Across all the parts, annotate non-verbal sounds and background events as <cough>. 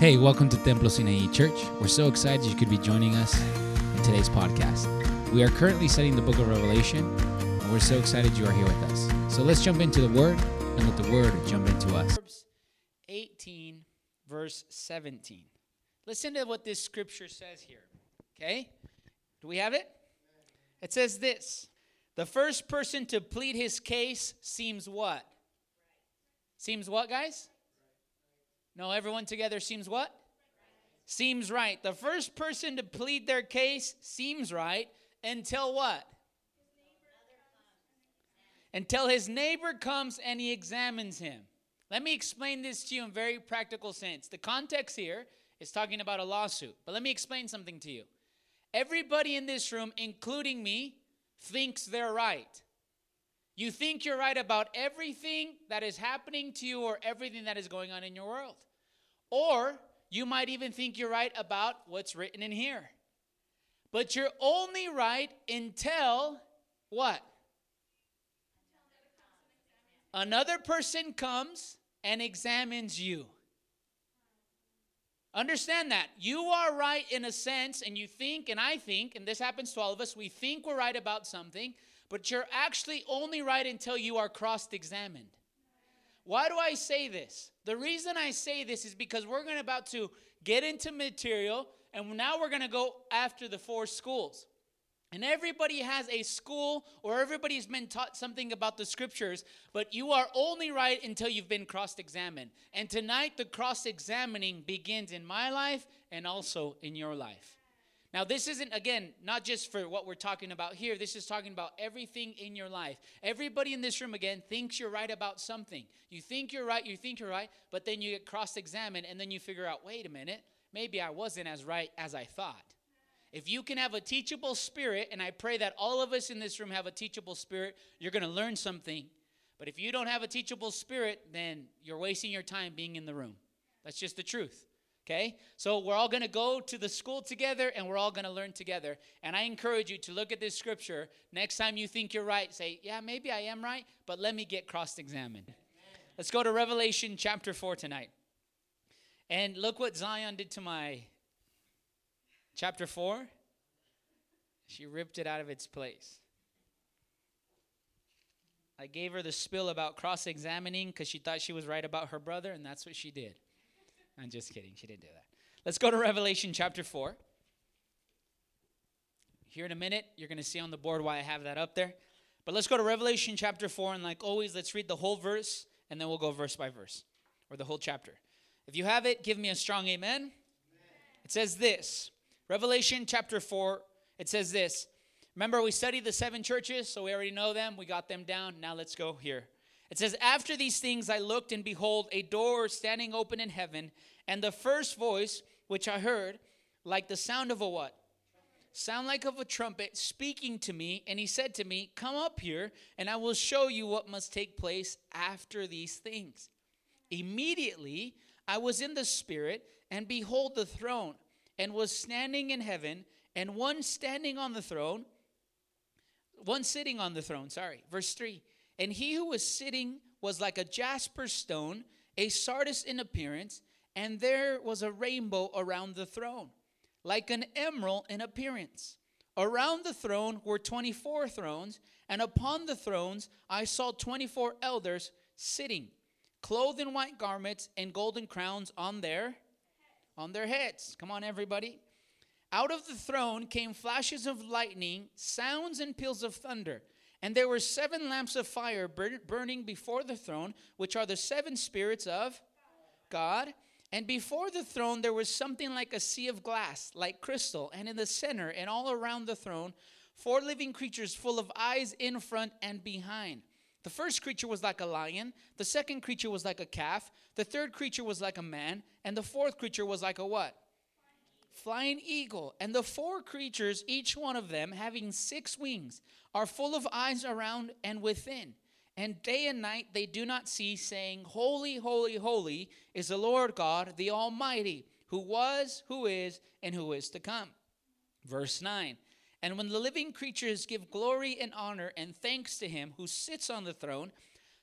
Hey, welcome to Templo Sinaí Church. We're so excited you could be joining us in today's podcast. We are currently studying the book of Revelation, and we're so excited you are here with us. So let's jump into the Word and let the Word jump into us. Proverbs 18, verse 17. Listen to what this scripture says here. Okay? Do we have it? It says this The first person to plead his case seems what? Seems what, guys? No, everyone together seems what? Seems right. The first person to plead their case seems right until what? Until his neighbor comes and he examines him. Let me explain this to you in very practical sense. The context here is talking about a lawsuit, but let me explain something to you. Everybody in this room, including me, thinks they're right. You think you're right about everything that is happening to you or everything that is going on in your world. Or you might even think you're right about what's written in here. But you're only right until what? Another person comes and examines you. Understand that. You are right in a sense, and you think, and I think, and this happens to all of us, we think we're right about something, but you're actually only right until you are cross examined. Why do I say this? The reason I say this is because we're going about to get into material, and now we're going to go after the four schools. And everybody has a school or everybody's been taught something about the scriptures, but you are only right until you've been cross examined. And tonight, the cross examining begins in my life and also in your life. Now, this isn't, again, not just for what we're talking about here. This is talking about everything in your life. Everybody in this room, again, thinks you're right about something. You think you're right, you think you're right, but then you get cross examined and then you figure out, wait a minute, maybe I wasn't as right as I thought. If you can have a teachable spirit, and I pray that all of us in this room have a teachable spirit, you're going to learn something. But if you don't have a teachable spirit, then you're wasting your time being in the room. That's just the truth. Okay? So we're all going to go to the school together and we're all going to learn together. And I encourage you to look at this scripture. Next time you think you're right, say, Yeah, maybe I am right, but let me get cross examined. Let's go to Revelation chapter 4 tonight. And look what Zion did to my chapter 4. She ripped it out of its place. I gave her the spill about cross examining because she thought she was right about her brother, and that's what she did. I'm just kidding. She didn't do that. Let's go to Revelation chapter 4. Here in a minute, you're going to see on the board why I have that up there. But let's go to Revelation chapter 4, and like always, let's read the whole verse, and then we'll go verse by verse, or the whole chapter. If you have it, give me a strong amen. amen. It says this Revelation chapter 4, it says this. Remember, we studied the seven churches, so we already know them. We got them down. Now let's go here. It says, After these things I looked, and behold, a door standing open in heaven, and the first voice which I heard, like the sound of a what? Sound like of a trumpet speaking to me, and he said to me, Come up here, and I will show you what must take place after these things. Immediately I was in the Spirit, and behold, the throne, and was standing in heaven, and one standing on the throne, one sitting on the throne, sorry. Verse 3 And he who was sitting was like a jasper stone, a sardis in appearance, and there was a rainbow around the throne, like an emerald in appearance. Around the throne were 24 thrones, and upon the thrones I saw 24 elders sitting, clothed in white garments and golden crowns on their on their heads. Come on everybody. Out of the throne came flashes of lightning, sounds and peals of thunder. And there were seven lamps of fire burning before the throne, which are the seven spirits of God. And before the throne, there was something like a sea of glass, like crystal. And in the center and all around the throne, four living creatures full of eyes in front and behind. The first creature was like a lion, the second creature was like a calf, the third creature was like a man, and the fourth creature was like a what? Flying eagle. And the four creatures, each one of them having six wings, are full of eyes around and within. And day and night they do not cease, saying, Holy, holy, holy is the Lord God, the Almighty, who was, who is, and who is to come. Verse 9 And when the living creatures give glory and honor and thanks to him who sits on the throne,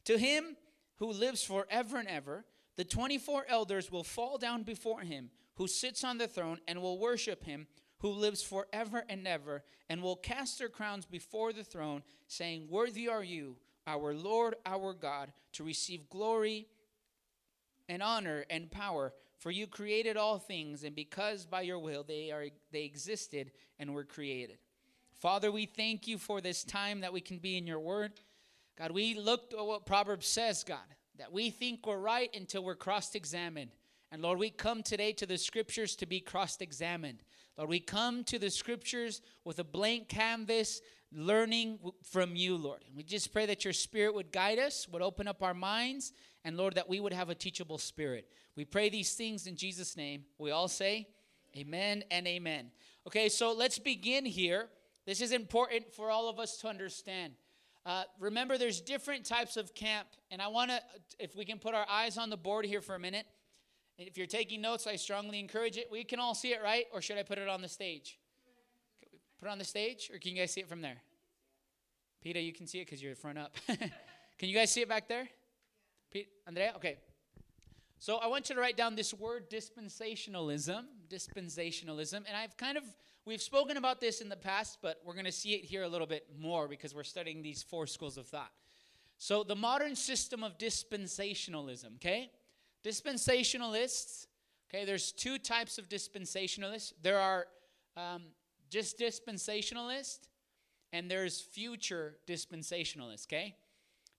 to him who lives forever and ever, The 24 elders will fall down before him who sits on the throne and will worship him who lives forever and ever and will cast their crowns before the throne saying worthy are you our lord our god to receive glory and honor and power. For you created all things and because by your will they are they existed and were created. Father we thank you for this time that we can be in your word. God we looked at what proverbs says god that we think we're right until we're cross examined. And Lord, we come today to the scriptures to be cross examined. Lord, we come to the scriptures with a blank canvas, learning from you, Lord. And we just pray that your spirit would guide us, would open up our minds, and Lord, that we would have a teachable spirit. We pray these things in Jesus' name. We all say, Amen and amen. Okay, so let's begin here. This is important for all of us to understand. Uh, remember, there's different types of camp, and I want to, if we can put our eyes on the board here for a minute. If you're taking notes, I strongly encourage it. We can all see it, right? Or should I put it on the stage? Put it on the stage, or can you guys see it from there? Peter, you can see it because you're front up. <laughs> can you guys see it back there? Pete, Andrea, okay. So I want you to write down this word dispensationalism, dispensationalism, and I've kind of We've spoken about this in the past, but we're going to see it here a little bit more because we're studying these four schools of thought. So, the modern system of dispensationalism, okay? Dispensationalists, okay, there's two types of dispensationalists. There are um, just dispensationalists, and there's future dispensationalists, okay?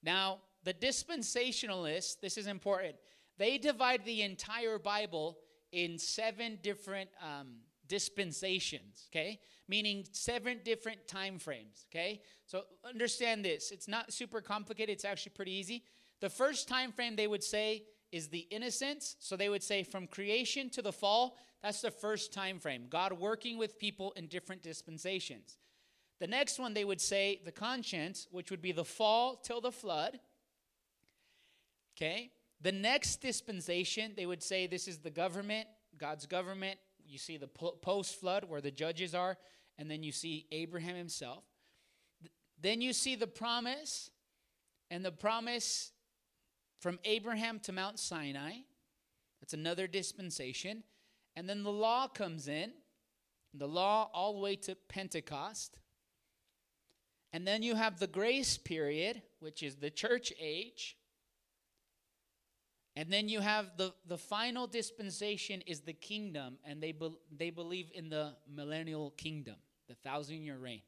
Now, the dispensationalists, this is important, they divide the entire Bible in seven different um, dispensations, okay? Meaning seven different time frames, okay? So understand this. It's not super complicated, it's actually pretty easy. The first time frame they would say is the innocence. So they would say from creation to the fall, that's the first time frame. God working with people in different dispensations. The next one they would say the conscience, which would be the fall till the flood. Okay? The next dispensation, they would say this is the government, God's government you see the post flood where the judges are, and then you see Abraham himself. Then you see the promise, and the promise from Abraham to Mount Sinai. That's another dispensation. And then the law comes in, the law all the way to Pentecost. And then you have the grace period, which is the church age. And then you have the, the final dispensation is the kingdom, and they, be, they believe in the millennial kingdom, the thousand year reign.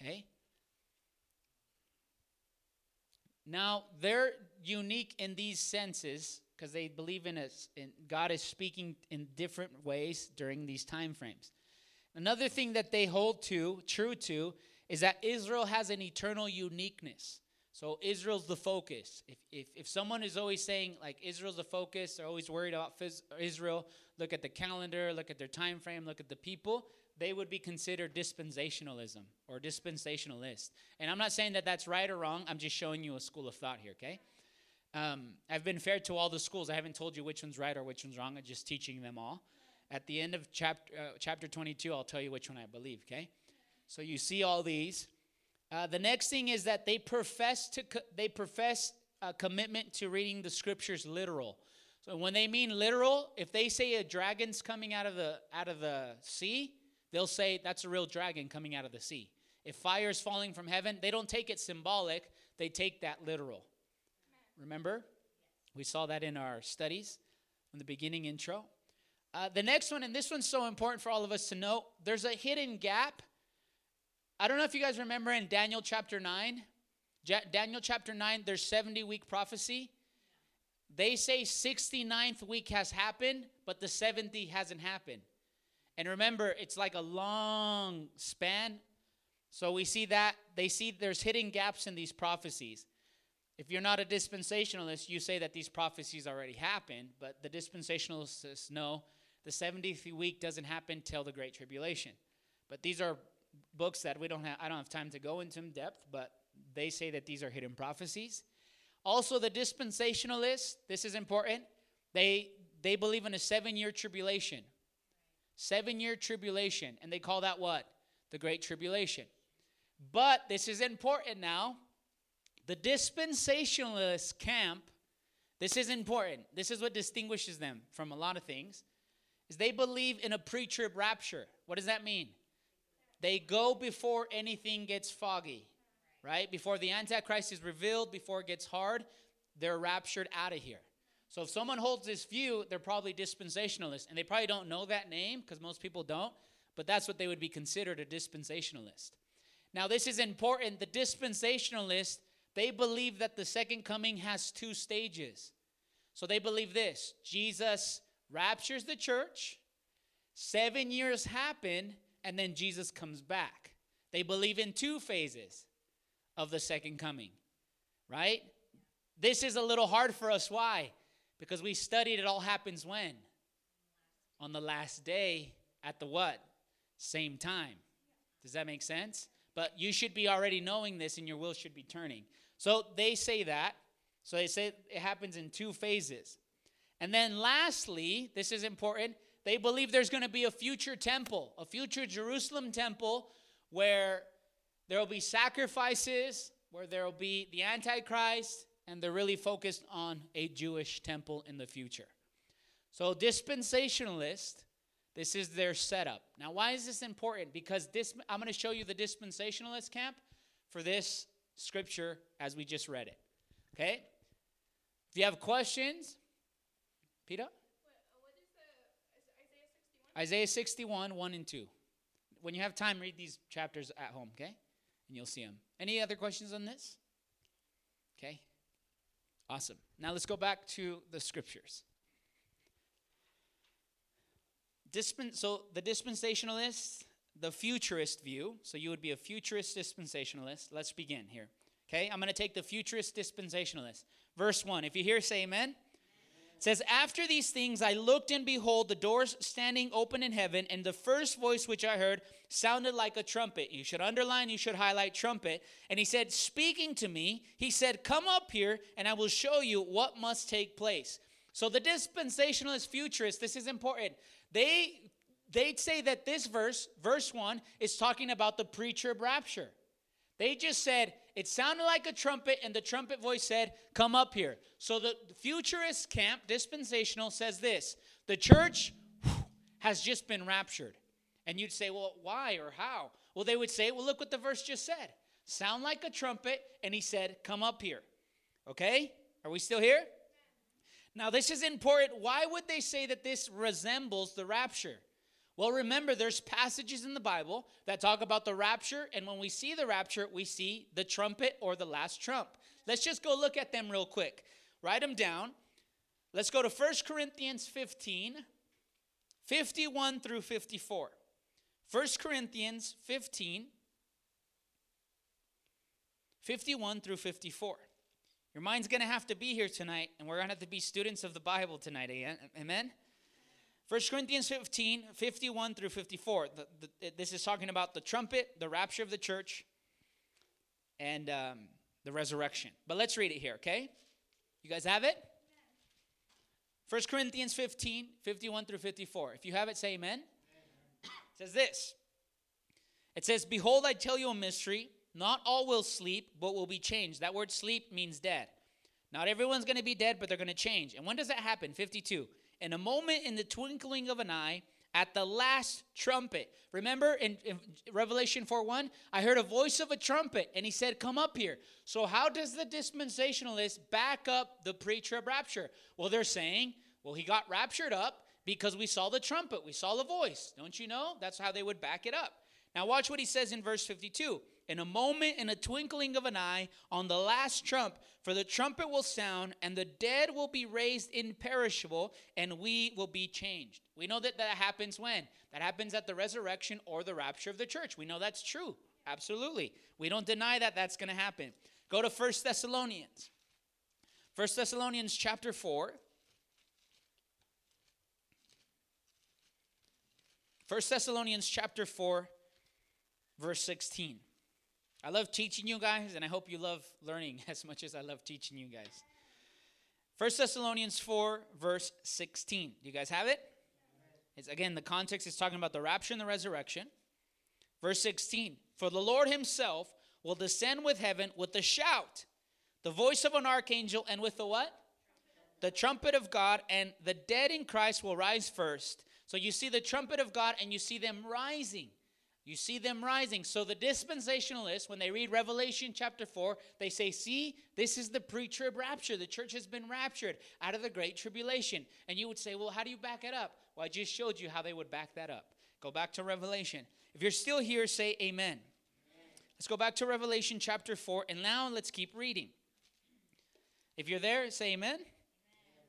Okay? Now, they're unique in these senses because they believe in us, and God is speaking in different ways during these time frames. Another thing that they hold to, true to, is that Israel has an eternal uniqueness. So Israel's the focus. If, if, if someone is always saying like Israel's the focus, they're always worried about phys- Israel, look at the calendar, look at their time frame, look at the people, they would be considered dispensationalism or dispensationalist. And I'm not saying that that's right or wrong. I'm just showing you a school of thought here, okay? Um, I've been fair to all the schools. I haven't told you which one's right or which one's wrong. I'm just teaching them all. At the end of chapter, uh, chapter 22, I'll tell you which one I believe, okay? So you see all these. Uh, the next thing is that they profess to co- they profess a commitment to reading the scriptures literal. So when they mean literal, if they say a dragon's coming out of the out of the sea, they'll say that's a real dragon coming out of the sea. If fire is falling from heaven, they don't take it symbolic; they take that literal. Remember, we saw that in our studies in the beginning intro. Uh, the next one, and this one's so important for all of us to know, there's a hidden gap I don't know if you guys remember in Daniel chapter 9. Ja- Daniel chapter 9, there's 70 week prophecy. They say 69th week has happened, but the 70 hasn't happened. And remember, it's like a long span. So we see that they see there's hidden gaps in these prophecies. If you're not a dispensationalist, you say that these prophecies already happened, but the dispensationalists know the 70th week doesn't happen till the great tribulation. But these are books that we don't have I don't have time to go into in depth, but they say that these are hidden prophecies. Also the dispensationalists, this is important. They they believe in a 7-year tribulation. 7-year tribulation and they call that what? The great tribulation. But this is important now. The dispensationalist camp, This is important. This is what distinguishes them from a lot of things. Is they believe in a pre-trib rapture. What does that mean? They go before anything gets foggy, right? Before the antichrist is revealed, before it gets hard, they're raptured out of here. So if someone holds this view, they're probably dispensationalist, and they probably don't know that name because most people don't, but that's what they would be considered a dispensationalist. Now, this is important. The dispensationalist, they believe that the second coming has two stages. So they believe this Jesus raptures the church, seven years happen, and then Jesus comes back. They believe in two phases of the second coming, right? This is a little hard for us. Why? Because we studied it all happens when? On the last day at the what? Same time. Does that make sense? But you should be already knowing this and your will should be turning. So they say that. So they say it happens in two phases. And then lastly, this is important, they believe there's going to be a future temple, a future Jerusalem temple where there will be sacrifices, where there will be the Antichrist, and they're really focused on a Jewish temple in the future. So, dispensationalist, this is their setup. Now, why is this important? Because this, I'm going to show you the dispensationalist camp for this scripture as we just read it. Okay? If you have questions, Peter? Isaiah 61, 1 and 2. When you have time, read these chapters at home, okay? And you'll see them. Any other questions on this? Okay. Awesome. Now let's go back to the scriptures. Dispen- so the dispensationalist, the futurist view, so you would be a futurist dispensationalist. Let's begin here. Okay, I'm going to take the futurist dispensationalist. Verse 1. If you hear, say amen. It says, After these things I looked, and behold, the doors standing open in heaven, and the first voice which I heard sounded like a trumpet. You should underline, you should highlight trumpet. And he said, Speaking to me, he said, Come up here, and I will show you what must take place. So the dispensationalist futurists, this is important. They they'd say that this verse, verse 1, is talking about the pre-trib rapture. They just said, it sounded like a trumpet, and the trumpet voice said, Come up here. So the futurist camp, dispensational, says this the church has just been raptured. And you'd say, Well, why or how? Well, they would say, Well, look what the verse just said. Sound like a trumpet, and he said, Come up here. Okay? Are we still here? Now, this is important. Why would they say that this resembles the rapture? Well, remember, there's passages in the Bible that talk about the rapture, and when we see the rapture, we see the trumpet or the last trump. Let's just go look at them real quick. Write them down. Let's go to 1 Corinthians 15, 51 through 54. 1 Corinthians 15, 51 through 54. Your mind's going to have to be here tonight, and we're going to have to be students of the Bible tonight. Amen? 1 Corinthians 15, 51 through 54. The, the, this is talking about the trumpet, the rapture of the church, and um, the resurrection. But let's read it here, okay? You guys have it? 1 Corinthians 15, 51 through 54. If you have it, say amen. amen. It says this It says, Behold, I tell you a mystery. Not all will sleep, but will be changed. That word sleep means dead. Not everyone's going to be dead, but they're going to change. And when does that happen? 52 in a moment in the twinkling of an eye at the last trumpet. Remember in, in, Revelation 4 1, I heard a voice of a trumpet and he said, Come up here. So, how does the dispensationalist back up the pre trib rapture? Well, they're saying, Well, he got raptured up because we saw the trumpet, we saw the voice. Don't you know? That's how they would back it up. Now, watch what he says in verse 52 in a moment, in a twinkling of an eye, on the last trump, for the trumpet will sound, and the dead will be raised imperishable, and we will be changed. We know that that happens when? That happens at the resurrection or the rapture of the church. We know that's true. Absolutely. We don't deny that that's going to happen. Go to First Thessalonians. First Thessalonians chapter 4. 1 Thessalonians chapter 4, verse 16. I love teaching you guys, and I hope you love learning <laughs> as much as I love teaching you guys. 1 Thessalonians 4, verse 16. Do you guys have it? It's again, the context is talking about the rapture and the resurrection. Verse 16 For the Lord himself will descend with heaven with a shout, the voice of an archangel, and with the what? the trumpet of God, and the dead in Christ will rise first. So you see the trumpet of God and you see them rising. You see them rising. So the dispensationalists, when they read Revelation chapter 4, they say, See, this is the pre trib rapture. The church has been raptured out of the great tribulation. And you would say, Well, how do you back it up? Well, I just showed you how they would back that up. Go back to Revelation. If you're still here, say amen. amen. Let's go back to Revelation chapter 4, and now let's keep reading. If you're there, say amen.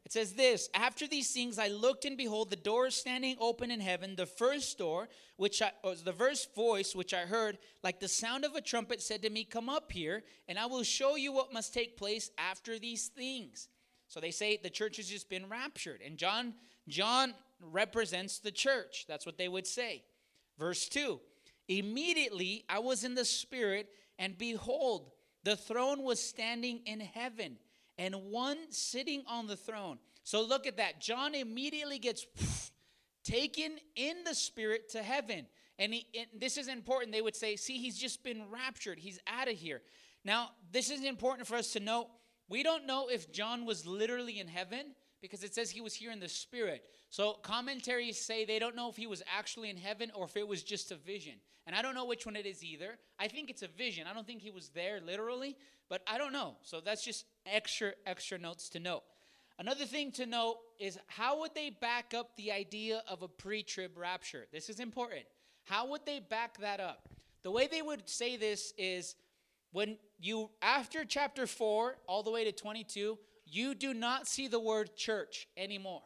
It says this After these things I looked, and behold, the door standing open in heaven. The first door, which I, was the first voice which I heard, like the sound of a trumpet, said to me, Come up here, and I will show you what must take place after these things. So they say the church has just been raptured. And John, John represents the church. That's what they would say. Verse 2 Immediately I was in the Spirit, and behold, the throne was standing in heaven and one sitting on the throne. So look at that. John immediately gets taken in the spirit to heaven. And, he, and this is important. They would say, see, he's just been raptured. He's out of here. Now, this is important for us to know. We don't know if John was literally in heaven because it says he was here in the spirit. So commentaries say they don't know if he was actually in heaven or if it was just a vision. And I don't know which one it is either. I think it's a vision. I don't think he was there literally, but I don't know. So that's just extra extra notes to note. Another thing to note is how would they back up the idea of a pre-trib rapture? This is important. How would they back that up? The way they would say this is when you after chapter 4 all the way to 22, you do not see the word church anymore.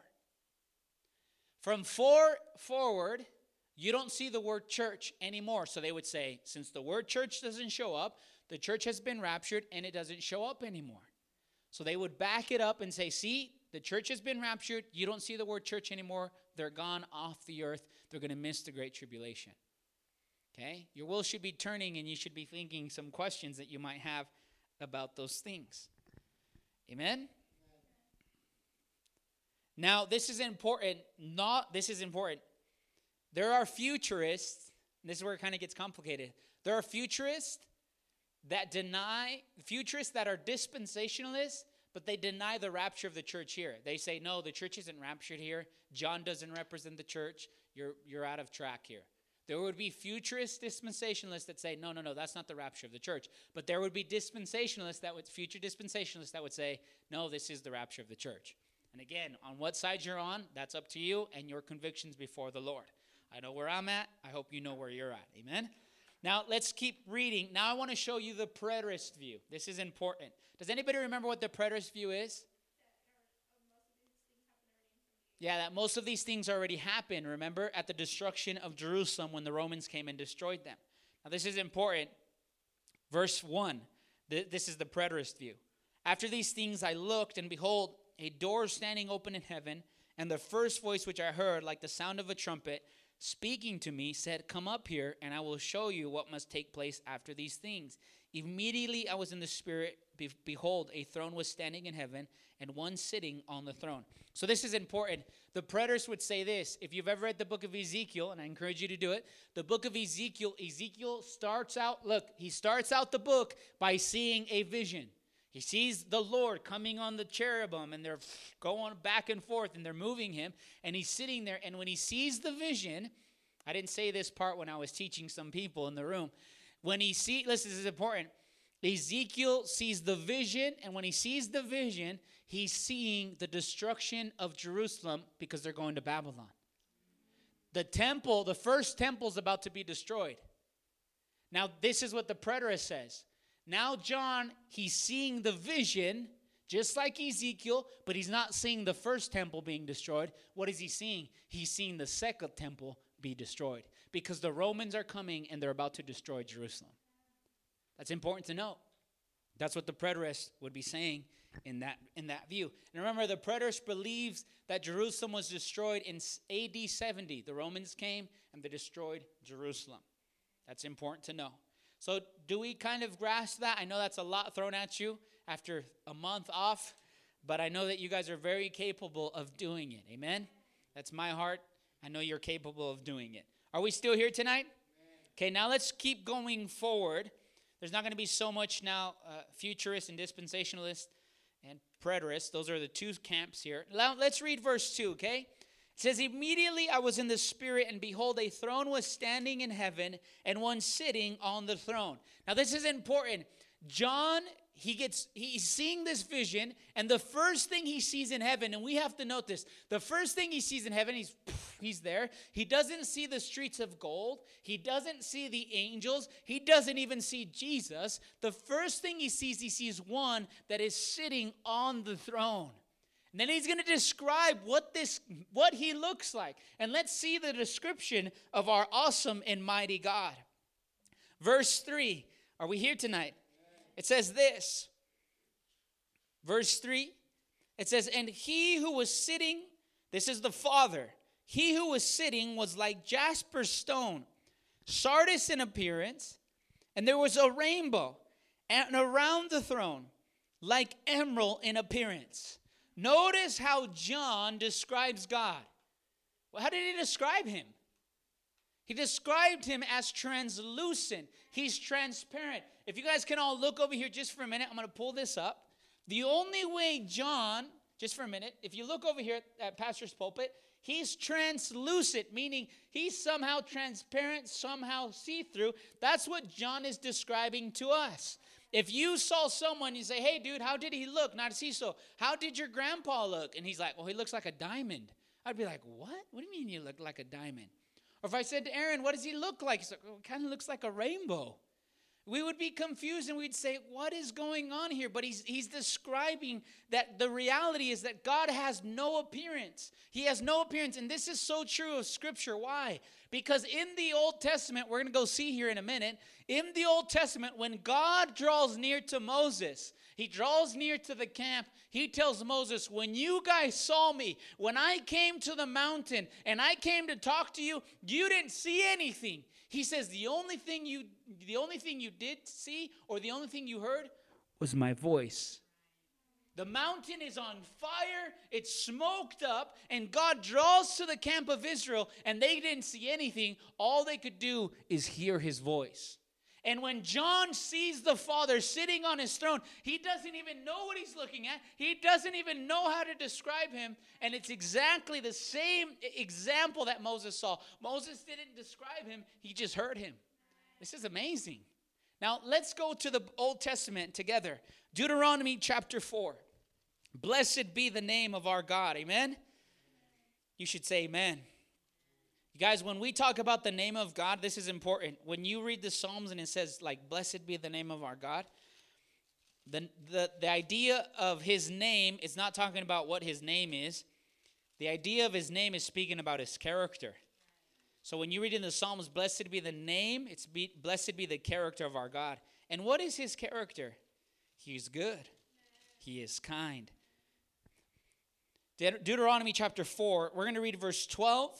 From 4 forward, you don't see the word church anymore. So they would say, since the word church doesn't show up, the church has been raptured and it doesn't show up anymore. So they would back it up and say, see, the church has been raptured. You don't see the word church anymore. They're gone off the earth. They're going to miss the great tribulation. Okay? Your will should be turning and you should be thinking some questions that you might have about those things. Amen? Now, this is important. Not this is important. There are futurists, this is where it kind of gets complicated. There are futurists that deny, futurists that are dispensationalists, but they deny the rapture of the church here. They say, no, the church isn't raptured here. John doesn't represent the church. You're, you're out of track here. There would be futurist dispensationalists that say, no, no, no, that's not the rapture of the church. But there would be dispensationalists that would, future dispensationalists that would say, no, this is the rapture of the church. And again, on what side you're on, that's up to you and your convictions before the Lord. I know where I'm at. I hope you know where you're at. Amen. Now let's keep reading. Now I want to show you the preterist view. This is important. Does anybody remember what the preterist view is? Yeah, that most of these things already happened, remember, at the destruction of Jerusalem when the Romans came and destroyed them. Now, this is important. Verse 1, this is the preterist view. After these things I looked, and behold, a door standing open in heaven, and the first voice which I heard, like the sound of a trumpet, speaking to me, said, Come up here, and I will show you what must take place after these things. Immediately I was in the Spirit. Be- behold, a throne was standing in heaven, and one sitting on the throne. So, this is important. The preterists would say this. If you've ever read the book of Ezekiel, and I encourage you to do it, the book of Ezekiel, Ezekiel starts out, look, he starts out the book by seeing a vision. He sees the Lord coming on the cherubim and they're going back and forth and they're moving him and he's sitting there. And when he sees the vision, I didn't say this part when I was teaching some people in the room. When he sees, listen, this is important. Ezekiel sees the vision, and when he sees the vision, he's seeing the destruction of Jerusalem because they're going to Babylon. The temple, the first temple, is about to be destroyed. Now, this is what the preterist says now, John, he's seeing the vision, just like Ezekiel, but he's not seeing the first temple being destroyed. What is he seeing? He's seeing the second temple be destroyed because the Romans are coming and they're about to destroy Jerusalem. That's important to note. That's what the preterist would be saying in that in that view. And remember, the preterist believes that Jerusalem was destroyed in AD 70. The Romans came and they destroyed Jerusalem. That's important to know. So, do we kind of grasp that? I know that's a lot thrown at you after a month off, but I know that you guys are very capable of doing it. Amen? That's my heart. I know you're capable of doing it. Are we still here tonight? Okay, now let's keep going forward. There's not going to be so much now uh, futurist and dispensationalist and preterist. Those are the two camps here. Now let's read verse 2, okay? It says, Immediately I was in the Spirit, and behold, a throne was standing in heaven, and one sitting on the throne. Now, this is important. John, he gets, he's seeing this vision, and the first thing he sees in heaven, and we have to note this the first thing he sees in heaven, he's, he's there. He doesn't see the streets of gold, he doesn't see the angels, he doesn't even see Jesus. The first thing he sees, he sees one that is sitting on the throne. And then he's going to describe what this what he looks like. And let's see the description of our awesome and mighty God. Verse 3. Are we here tonight? It says this. Verse 3. It says, "And he who was sitting, this is the Father. He who was sitting was like jasper stone, sardis in appearance, and there was a rainbow and around the throne, like emerald in appearance." Notice how John describes God. Well, how did he describe him? He described him as translucent. He's transparent. If you guys can all look over here just for a minute, I'm going to pull this up. The only way John, just for a minute, if you look over here at Pastor's pulpit, he's translucent, meaning he's somehow transparent, somehow see through. That's what John is describing to us. If you saw someone, you say, hey, dude, how did he look? Not so. How did your grandpa look? And he's like, well, he looks like a diamond. I'd be like, what? What do you mean you look like a diamond? Or if I said to Aaron, what does he look like? He's like, oh, kind of looks like a rainbow. We would be confused and we'd say, what is going on here? But he's, he's describing that the reality is that God has no appearance. He has no appearance. And this is so true of Scripture. Why? Because in the Old Testament, we're going to go see here in a minute, in the Old Testament, when God draws near to Moses, he draws near to the camp. He tells Moses, When you guys saw me, when I came to the mountain and I came to talk to you, you didn't see anything. He says, The only thing you the only thing you did see or the only thing you heard was my voice. The mountain is on fire, it's smoked up, and God draws to the camp of Israel, and they didn't see anything. All they could do is hear his voice. And when John sees the Father sitting on his throne, he doesn't even know what he's looking at. He doesn't even know how to describe him. And it's exactly the same example that Moses saw. Moses didn't describe him, he just heard him. This is amazing. Now, let's go to the Old Testament together. Deuteronomy chapter 4. Blessed be the name of our God. Amen. You should say amen. You guys, when we talk about the name of God, this is important. When you read the Psalms and it says, like, blessed be the name of our God, the, the, the idea of his name is not talking about what his name is. The idea of his name is speaking about his character. So when you read in the Psalms, blessed be the name, it's be, blessed be the character of our God. And what is his character? He's good, he is kind, De- Deuteronomy chapter 4, we're going to read verse 12,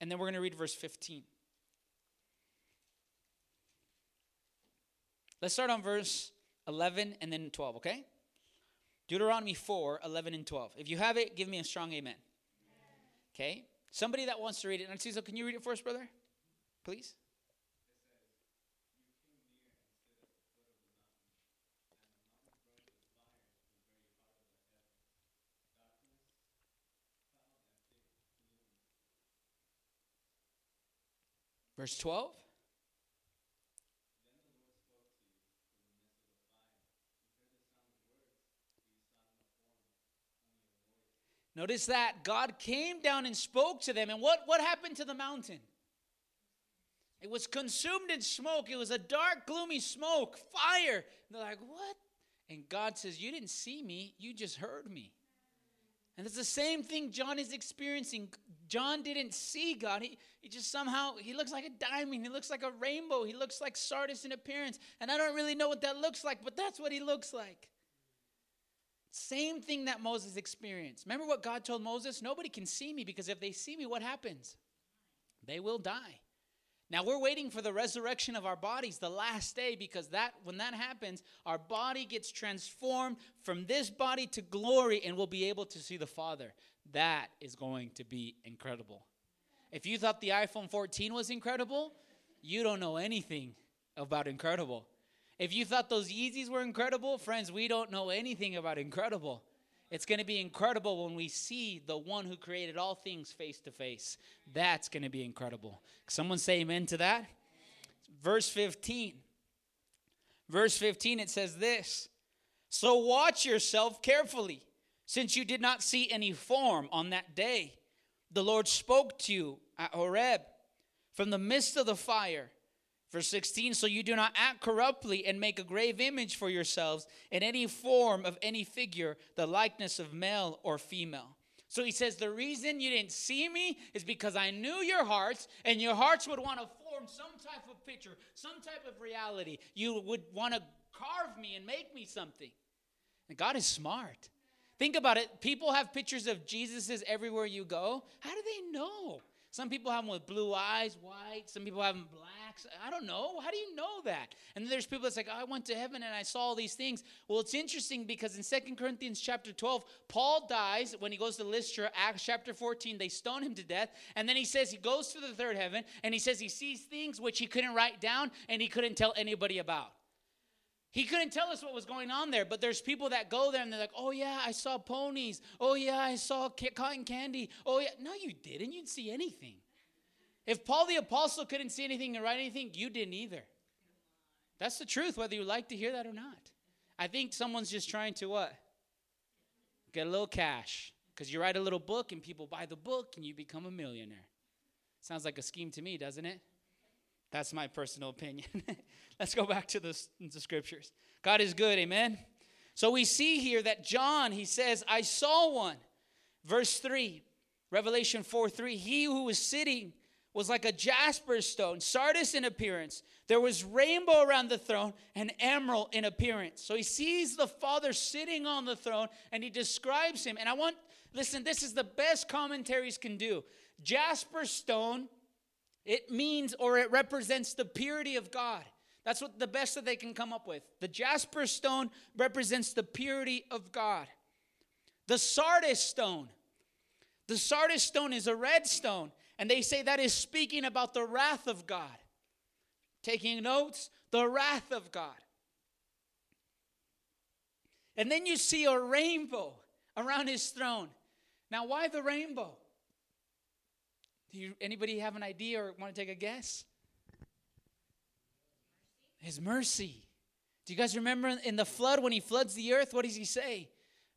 and then we're going to read verse 15. Let's start on verse 11 and then 12, okay? Deuteronomy 4, 11 and 12. If you have it, give me a strong amen. Okay? Somebody that wants to read it. Narciso, can you read it for us, brother? Please. Verse 12. Notice that God came down and spoke to them. And what, what happened to the mountain? It was consumed in smoke. It was a dark, gloomy smoke, fire. And they're like, what? And God says, You didn't see me, you just heard me. And it's the same thing John is experiencing. John didn't see God. He, he just somehow, he looks like a diamond. He looks like a rainbow. He looks like sardis in appearance. And I don't really know what that looks like, but that's what he looks like. Same thing that Moses experienced. Remember what God told Moses? Nobody can see me because if they see me, what happens? They will die. Now we're waiting for the resurrection of our bodies, the last day, because that when that happens, our body gets transformed from this body to glory, and we'll be able to see the Father. That is going to be incredible. If you thought the iPhone 14 was incredible, you don't know anything about incredible. If you thought those Yeezys were incredible, friends, we don't know anything about incredible. It's going to be incredible when we see the one who created all things face to face. That's going to be incredible. Someone say amen to that? Verse 15. Verse 15, it says this So watch yourself carefully, since you did not see any form on that day. The Lord spoke to you at Horeb from the midst of the fire. Verse 16, so you do not act corruptly and make a grave image for yourselves in any form of any figure, the likeness of male or female. So he says, the reason you didn't see me is because I knew your hearts, and your hearts would want to form some type of picture, some type of reality. You would want to carve me and make me something. And God is smart. Think about it. People have pictures of Jesuses everywhere you go. How do they know? Some people have them with blue eyes, white. Some people have them blacks. I don't know. How do you know that? And then there's people that's like, oh, I went to heaven and I saw all these things. Well, it's interesting because in Second Corinthians chapter 12, Paul dies when he goes to Lystra. Acts chapter 14, they stone him to death. And then he says he goes to the third heaven and he says he sees things which he couldn't write down and he couldn't tell anybody about. He couldn't tell us what was going on there, but there's people that go there and they're like, oh, yeah, I saw ponies. Oh, yeah, I saw cotton candy. Oh, yeah. No, you didn't. You didn't see anything. If Paul the Apostle couldn't see anything and write anything, you didn't either. That's the truth, whether you like to hear that or not. I think someone's just trying to what? Get a little cash. Because you write a little book and people buy the book and you become a millionaire. Sounds like a scheme to me, doesn't it? That's my personal opinion. <laughs> Let's go back to the, the scriptures. God is good, amen. So we see here that John, he says, I saw one. Verse 3, Revelation 4 3. He who was sitting was like a jasper stone, sardis in appearance. There was rainbow around the throne and emerald in appearance. So he sees the Father sitting on the throne and he describes him. And I want, listen, this is the best commentaries can do. Jasper stone, it means or it represents the purity of God. That's what the best that they can come up with. The jasper stone represents the purity of God. The sardis stone. The sardis stone is a red stone, and they say that is speaking about the wrath of God. Taking notes, the wrath of God. And then you see a rainbow around his throne. Now, why the rainbow? Do you, anybody have an idea or want to take a guess? His mercy. Do you guys remember in the flood when he floods the earth? What does he say?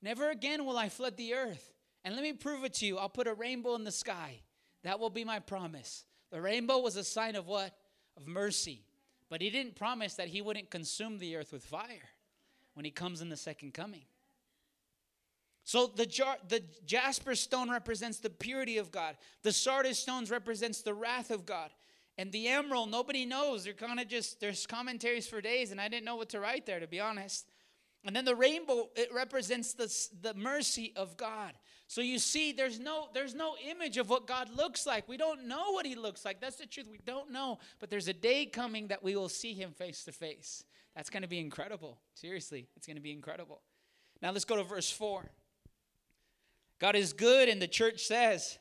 Never again will I flood the earth. And let me prove it to you. I'll put a rainbow in the sky. That will be my promise. The rainbow was a sign of what? Of mercy. But he didn't promise that he wouldn't consume the earth with fire when he comes in the second coming. So the, jar, the jasper stone represents the purity of God. The sardis stones represents the wrath of God. And the emerald, nobody knows. They're kind of just, there's commentaries for days, and I didn't know what to write there, to be honest. And then the rainbow, it represents the, the mercy of God. So you see, there's no, there's no image of what God looks like. We don't know what he looks like. That's the truth. We don't know. But there's a day coming that we will see him face to face. That's going to be incredible. Seriously, it's going to be incredible. Now let's go to verse 4. God is good, and the church says,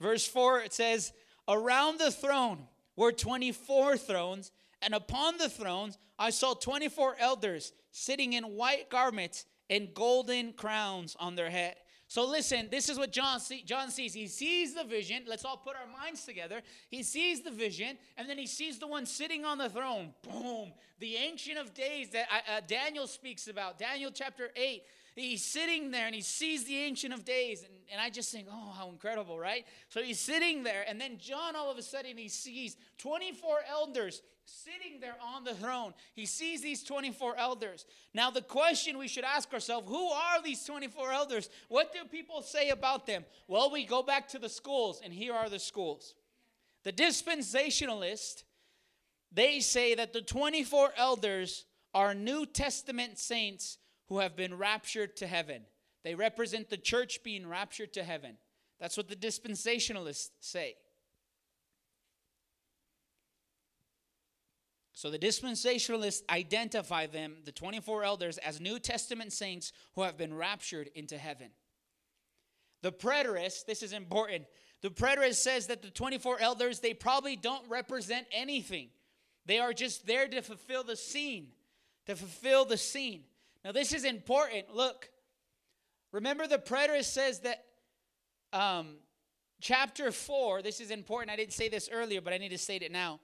verse 4, it says, Around the throne were 24 thrones, and upon the thrones I saw 24 elders sitting in white garments and golden crowns on their head. So listen, this is what John see, John sees. He sees the vision. Let's all put our minds together. He sees the vision, and then he sees the one sitting on the throne. Boom! The ancient of days that uh, Daniel speaks about. Daniel chapter eight he's sitting there and he sees the Ancient of Days. And, and I just think, oh, how incredible, right? So he's sitting there, and then John all of a sudden he sees 24 elders sitting there on the throne. He sees these 24 elders. Now, the question we should ask ourselves who are these 24 elders? What do people say about them? Well, we go back to the schools, and here are the schools. The dispensationalists, they say that the 24 elders are New Testament saints who have been raptured to heaven. They represent the church being raptured to heaven. That's what the dispensationalists say. So the dispensationalists identify them, the 24 elders, as New Testament saints who have been raptured into heaven. The preterist, this is important. The preterist says that the 24 elders, they probably don't represent anything. They are just there to fulfill the scene. to fulfill the scene. Now, this is important. Look, remember the preterist says that um, chapter 4, this is important. I didn't say this earlier, but I need to state it now.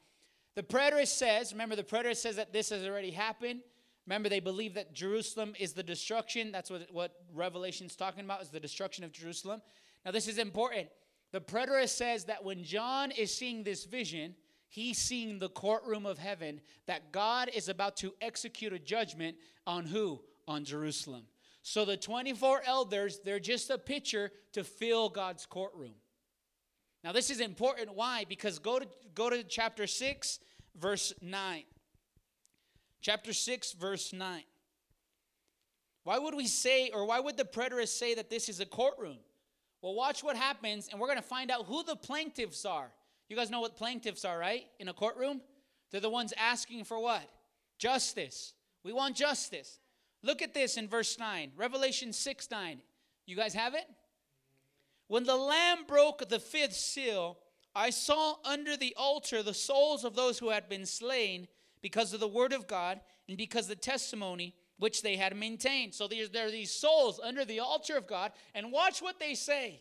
The preterist says, remember, the preterist says that this has already happened. Remember, they believe that Jerusalem is the destruction. That's what, what Revelation's talking about, is the destruction of Jerusalem. Now, this is important. The preterist says that when John is seeing this vision, he's seeing the courtroom of heaven, that God is about to execute a judgment on who? On Jerusalem. So the 24 elders, they're just a picture to fill God's courtroom. Now, this is important. Why? Because go to, go to chapter 6, verse 9. Chapter 6, verse 9. Why would we say, or why would the preterist say that this is a courtroom? Well, watch what happens, and we're going to find out who the plaintiffs are. You guys know what plaintiffs are, right? In a courtroom? They're the ones asking for what? Justice. We want justice. Look at this in verse 9, Revelation 6 9. You guys have it? When the Lamb broke the fifth seal, I saw under the altar the souls of those who had been slain because of the word of God and because of the testimony which they had maintained. So there are these souls under the altar of God, and watch what they say.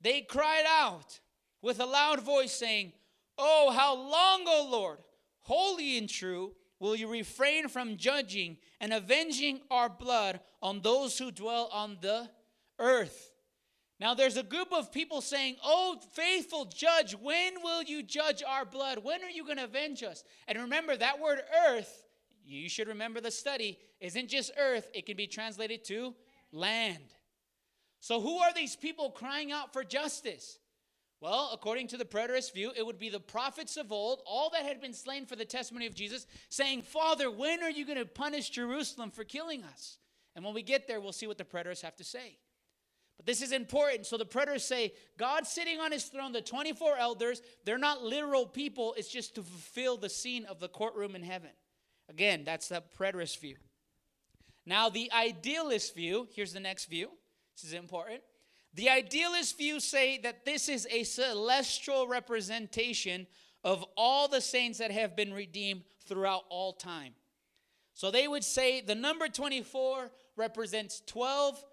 They cried out with a loud voice, saying, Oh, how long, O Lord, holy and true, will you refrain from judging and avenging our blood on those who dwell on the earth? Now, there's a group of people saying, Oh, faithful judge, when will you judge our blood? When are you going to avenge us? And remember, that word earth, you should remember the study, isn't just earth, it can be translated to land. So, who are these people crying out for justice? Well, according to the preterist view, it would be the prophets of old, all that had been slain for the testimony of Jesus, saying, Father, when are you going to punish Jerusalem for killing us? And when we get there, we'll see what the preterists have to say. But this is important. So the preterists say God sitting on his throne, the 24 elders, they're not literal people, it's just to fulfill the scene of the courtroom in heaven. Again, that's the preterist view. Now, the idealist view, here's the next view. This is important. The idealist view say that this is a celestial representation of all the saints that have been redeemed throughout all time. So they would say the number 24 represents 12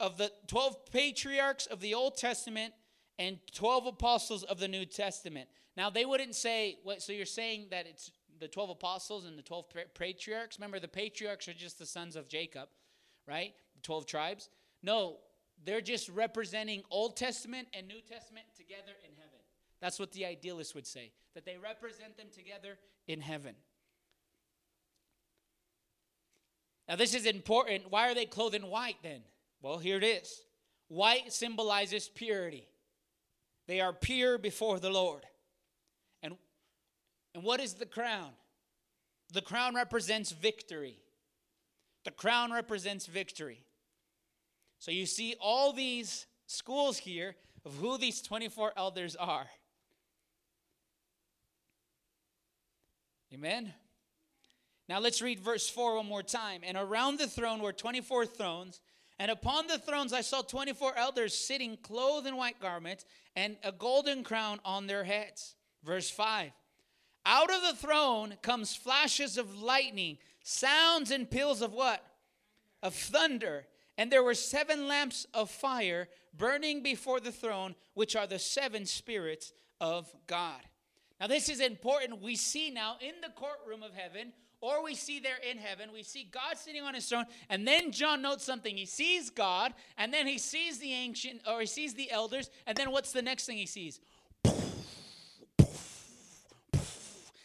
of the 12 patriarchs of the Old Testament and 12 apostles of the New Testament. Now, they wouldn't say, what, so you're saying that it's the 12 apostles and the 12 patriarchs? Remember, the patriarchs are just the sons of Jacob, right? The 12 tribes. No, they're just representing Old Testament and New Testament together in heaven. That's what the idealists would say, that they represent them together in heaven. Now, this is important. Why are they clothed in white then? Well, here it is. White symbolizes purity. They are pure before the Lord. And, and what is the crown? The crown represents victory. The crown represents victory. So you see all these schools here of who these 24 elders are. Amen. Now let's read verse 4 one more time. And around the throne were 24 thrones and upon the thrones I saw 24 elders sitting clothed in white garments and a golden crown on their heads. Verse 5 Out of the throne comes flashes of lightning, sounds and peals of what? Of thunder. And there were seven lamps of fire burning before the throne, which are the seven spirits of God. Now, this is important. We see now in the courtroom of heaven or we see there in heaven, we see God sitting on his throne, and then John notes something. He sees God, and then he sees the ancient, or he sees the elders, and then what's the next thing he sees?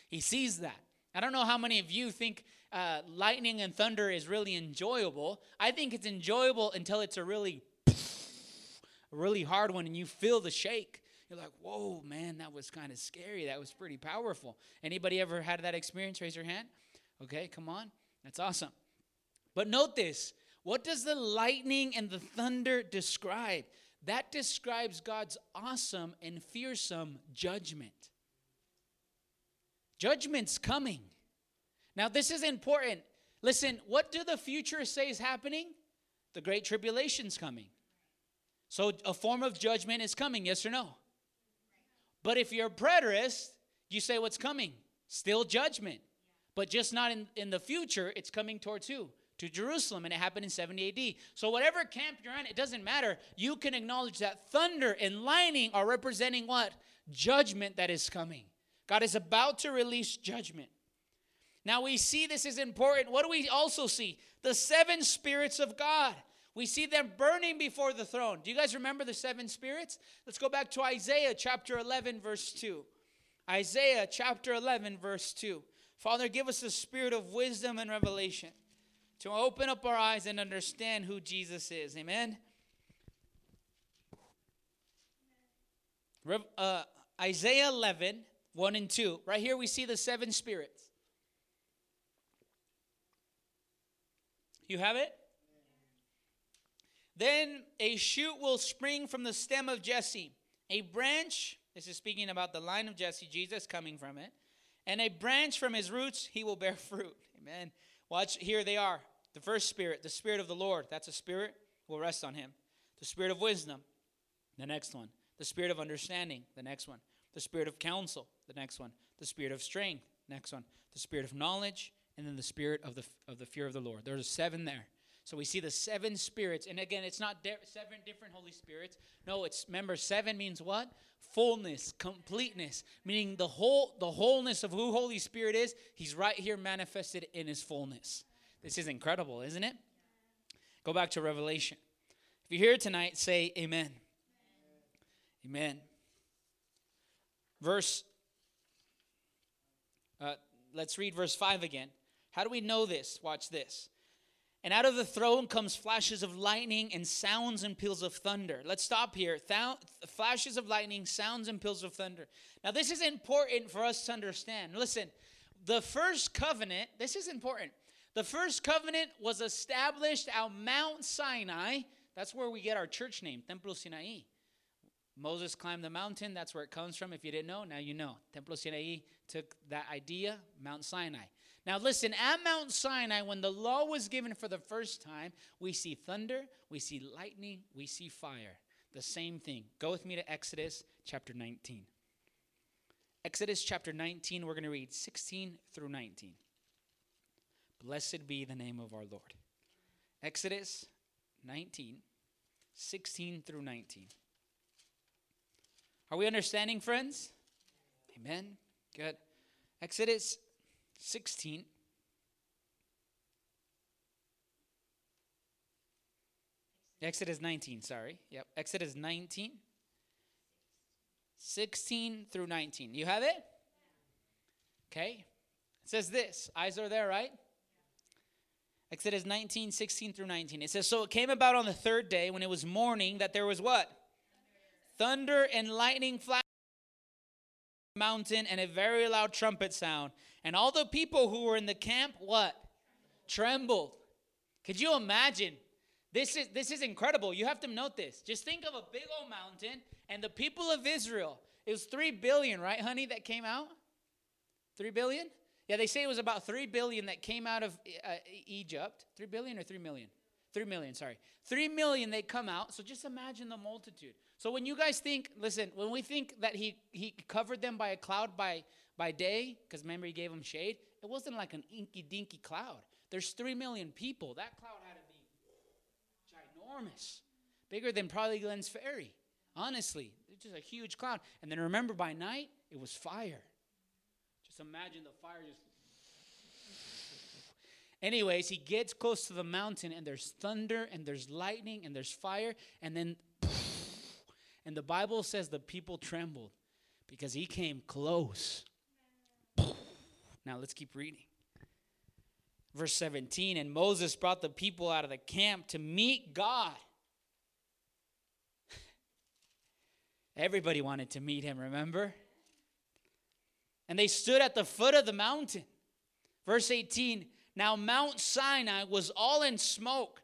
He sees that. I don't know how many of you think uh, lightning and thunder is really enjoyable. I think it's enjoyable until it's a really, really hard one, and you feel the shake. You're like, whoa, man, that was kind of scary. That was pretty powerful. Anybody ever had that experience? Raise your hand. Okay, come on. That's awesome. But note this what does the lightning and the thunder describe? That describes God's awesome and fearsome judgment. Judgment's coming. Now, this is important. Listen, what do the futurists say is happening? The Great Tribulation's coming. So, a form of judgment is coming, yes or no? But if you're a preterist, you say what's coming? Still judgment. But just not in, in the future, it's coming towards who? To Jerusalem, and it happened in 70 AD. So, whatever camp you're in, it doesn't matter. You can acknowledge that thunder and lightning are representing what? Judgment that is coming. God is about to release judgment. Now, we see this is important. What do we also see? The seven spirits of God. We see them burning before the throne. Do you guys remember the seven spirits? Let's go back to Isaiah chapter 11, verse 2. Isaiah chapter 11, verse 2. Father, give us the spirit of wisdom and revelation to open up our eyes and understand who Jesus is. Amen. Uh, Isaiah 11, 1 and 2. Right here we see the seven spirits. You have it? Then a shoot will spring from the stem of Jesse, a branch, this is speaking about the line of Jesse, Jesus coming from it, and a branch from his roots, he will bear fruit. Amen. Watch, here they are. The first spirit, the spirit of the Lord, that's a spirit, will rest on him. The spirit of wisdom, the next one. The spirit of understanding, the next one. The spirit of counsel, the next one. The spirit of strength, next one. The spirit of knowledge, and then the spirit of the, of the fear of the Lord. There's seven there. So we see the seven spirits. And again, it's not de- seven different Holy Spirits. No, it's remember seven means what? Fullness, completeness, meaning the whole the wholeness of who Holy Spirit is, he's right here manifested in his fullness. This is incredible, isn't it? Go back to Revelation. If you're here tonight, say amen. Amen. Verse uh, let's read verse 5 again. How do we know this? Watch this. And out of the throne comes flashes of lightning and sounds and peals of thunder. Let's stop here. Th- flashes of lightning, sounds and peals of thunder. Now, this is important for us to understand. Listen, the first covenant, this is important. The first covenant was established at Mount Sinai. That's where we get our church name, Templo Sinai. Moses climbed the mountain. That's where it comes from. If you didn't know, now you know. Templo Sinai took that idea, Mount Sinai. Now, listen, at Mount Sinai, when the law was given for the first time, we see thunder, we see lightning, we see fire. The same thing. Go with me to Exodus chapter 19. Exodus chapter 19, we're going to read 16 through 19. Blessed be the name of our Lord. Exodus 19, 16 through 19. Are we understanding, friends? Amen. Good. Exodus 16. Exodus 19, sorry. Yep. Exodus 19. 16 through 19. You have it? Okay. It says this. Eyes are there, right? Exodus 19, 16 through 19. It says, So it came about on the third day when it was morning that there was what? Thunder and lightning flash mountain and a very loud trumpet sound. And all the people who were in the camp, what? Trembled. Could you imagine? This is this is incredible. You have to note this. Just think of a big old mountain and the people of Israel. It was 3 billion, right, honey, that came out? 3 billion? Yeah, they say it was about 3 billion that came out of uh, Egypt. 3 billion or 3 million? 3 million, sorry. 3 million they come out. So just imagine the multitude. So when you guys think, listen, when we think that he he covered them by a cloud by by day, because remember he gave them shade, it wasn't like an inky dinky cloud. There's 3 million people. That cloud had to be ginormous. Bigger than probably Glenn's Ferry. Honestly, it's just a huge cloud. And then remember by night, it was fire. Just imagine the fire just Anyways, he gets close to the mountain and there's thunder and there's lightning and there's fire and then and the Bible says the people trembled because he came close. Now let's keep reading. Verse 17 And Moses brought the people out of the camp to meet God. <laughs> Everybody wanted to meet him, remember? And they stood at the foot of the mountain. Verse 18 Now Mount Sinai was all in smoke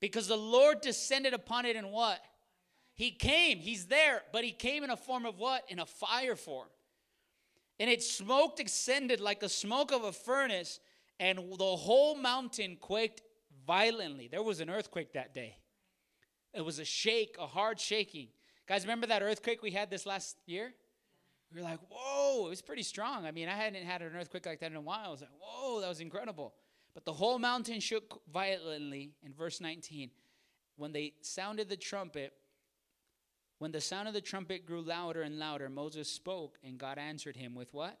because the Lord descended upon it in what? He came, he's there, but he came in a form of what? In a fire form. And it smoked ascended like the smoke of a furnace, and the whole mountain quaked violently. There was an earthquake that day. It was a shake, a hard shaking. Guys, remember that earthquake we had this last year? We were like, whoa, it was pretty strong. I mean, I hadn't had an earthquake like that in a while. I was like, whoa, that was incredible. But the whole mountain shook violently in verse 19. When they sounded the trumpet, when the sound of the trumpet grew louder and louder, Moses spoke, and God answered him with what?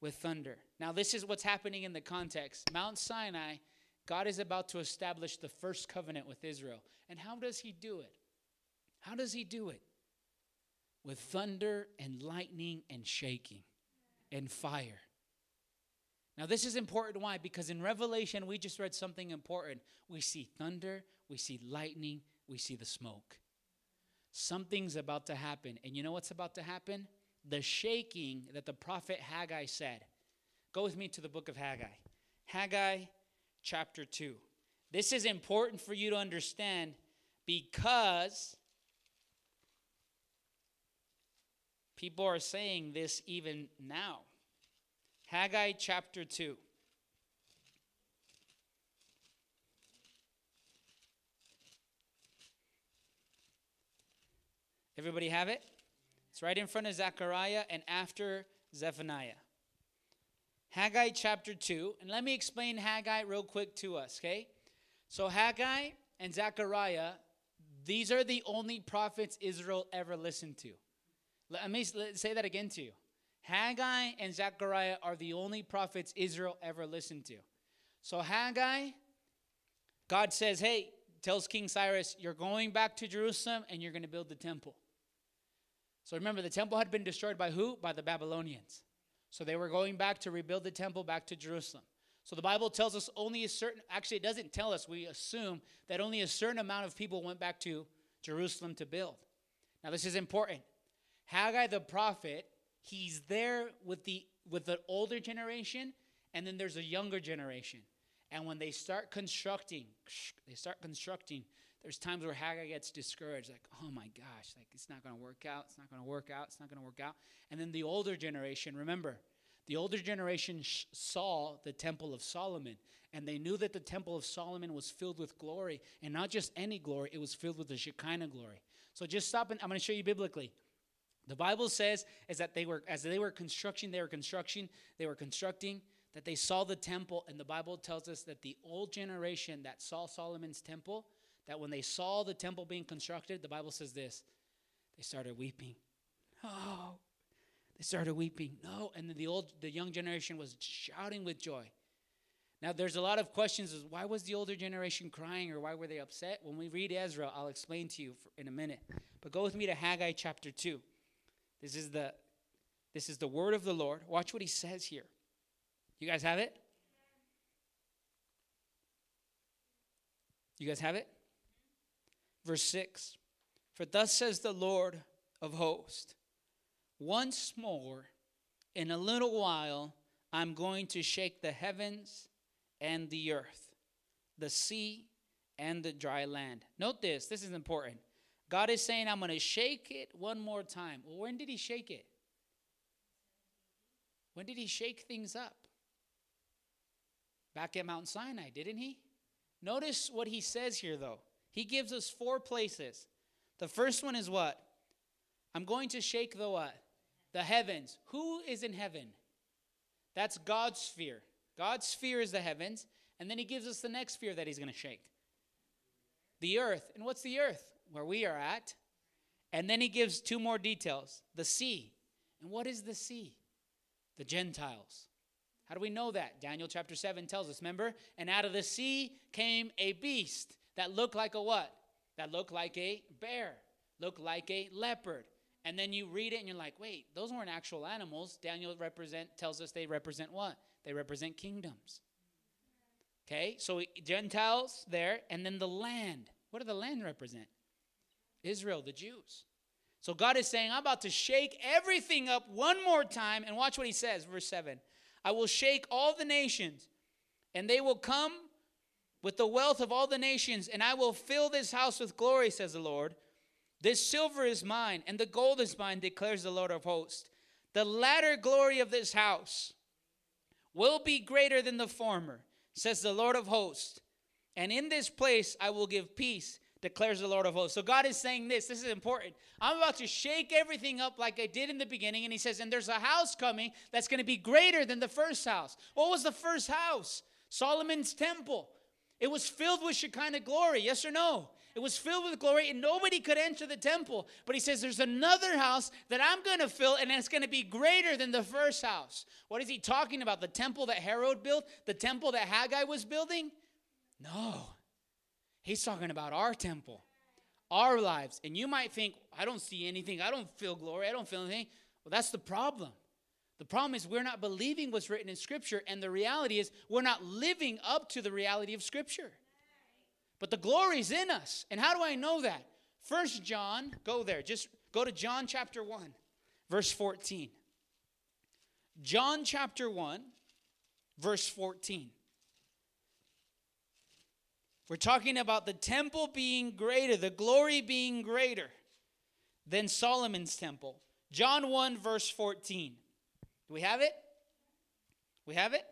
With thunder. Now, this is what's happening in the context. Mount Sinai, God is about to establish the first covenant with Israel. And how does he do it? How does he do it? With thunder and lightning and shaking and fire. Now, this is important. Why? Because in Revelation, we just read something important. We see thunder, we see lightning, we see the smoke. Something's about to happen. And you know what's about to happen? The shaking that the prophet Haggai said. Go with me to the book of Haggai. Haggai chapter 2. This is important for you to understand because people are saying this even now. Haggai chapter 2. Everybody have it? It's right in front of Zechariah and after Zephaniah. Haggai chapter 2. And let me explain Haggai real quick to us, okay? So, Haggai and Zechariah, these are the only prophets Israel ever listened to. Let me say that again to you. Haggai and Zechariah are the only prophets Israel ever listened to. So, Haggai, God says, hey, tells King Cyrus, you're going back to Jerusalem and you're going to build the temple. So remember, the temple had been destroyed by who? By the Babylonians. So they were going back to rebuild the temple back to Jerusalem. So the Bible tells us only a certain, actually, it doesn't tell us, we assume that only a certain amount of people went back to Jerusalem to build. Now, this is important. Haggai the prophet, he's there with the with the older generation, and then there's a younger generation. And when they start constructing, they start constructing, there's times where Haggai gets discouraged, like, oh my gosh, like it's not going to work out, it's not going to work out, it's not going to work out. And then the older generation, remember, the older generation sh- saw the temple of Solomon, and they knew that the temple of Solomon was filled with glory, and not just any glory, it was filled with the Shekinah glory. So just stop, and I'm going to show you biblically. The Bible says is that they were as they were constructing, they were constructing, they were constructing, that they saw the temple, and the Bible tells us that the old generation that saw Solomon's temple that when they saw the temple being constructed, the Bible says this they started weeping. Oh, they started weeping. No, and then the old, the young generation was shouting with joy. Now, there's a lot of questions as why was the older generation crying or why were they upset? When we read Ezra, I'll explain to you in a minute. But go with me to Haggai chapter 2. This is the this is the word of the Lord. Watch what he says here. You guys have it? You guys have it? Verse 6 For thus says the Lord of hosts, once more, in a little while, I'm going to shake the heavens and the earth, the sea and the dry land. Note this, this is important. God is saying, I'm going to shake it one more time. Well, when did he shake it? When did he shake things up? Back at Mount Sinai, didn't he? Notice what he says here, though. He gives us four places. The first one is what? I'm going to shake the what? The heavens. Who is in heaven? That's God's sphere. God's sphere is the heavens. And then he gives us the next sphere that he's going to shake the earth. And what's the earth? Where we are at. And then he gives two more details the sea. And what is the sea? The Gentiles. How do we know that? Daniel chapter 7 tells us, remember? And out of the sea came a beast that looked like a what? That looked like a bear, looked like a leopard. And then you read it and you're like, wait, those weren't actual animals. Daniel represent tells us they represent what? They represent kingdoms. Okay, so Gentiles there, and then the land. What do the land represent? Israel, the Jews. So God is saying, I'm about to shake everything up one more time. And watch what he says, verse 7. I will shake all the nations, and they will come with the wealth of all the nations, and I will fill this house with glory, says the Lord. This silver is mine, and the gold is mine, declares the Lord of hosts. The latter glory of this house will be greater than the former, says the Lord of hosts. And in this place I will give peace, declares the Lord of hosts. So God is saying this. This is important. I'm about to shake everything up like I did in the beginning. And he says, and there's a house coming that's going to be greater than the first house. What was the first house? Solomon's temple. It was filled with Shekinah glory, yes or no? It was filled with glory, and nobody could enter the temple. But he says, There's another house that I'm going to fill, and it's going to be greater than the first house. What is he talking about? The temple that Herod built? The temple that Haggai was building? No. He's talking about our temple, our lives. And you might think, I don't see anything. I don't feel glory. I don't feel anything. Well, that's the problem. The problem is we're not believing what's written in Scripture, and the reality is we're not living up to the reality of Scripture. But the glory is in us. And how do I know that? First John, go there. Just go to John chapter 1, verse 14. John chapter 1, verse 14. We're talking about the temple being greater, the glory being greater than Solomon's temple. John 1, verse 14. Do we have it? We have it?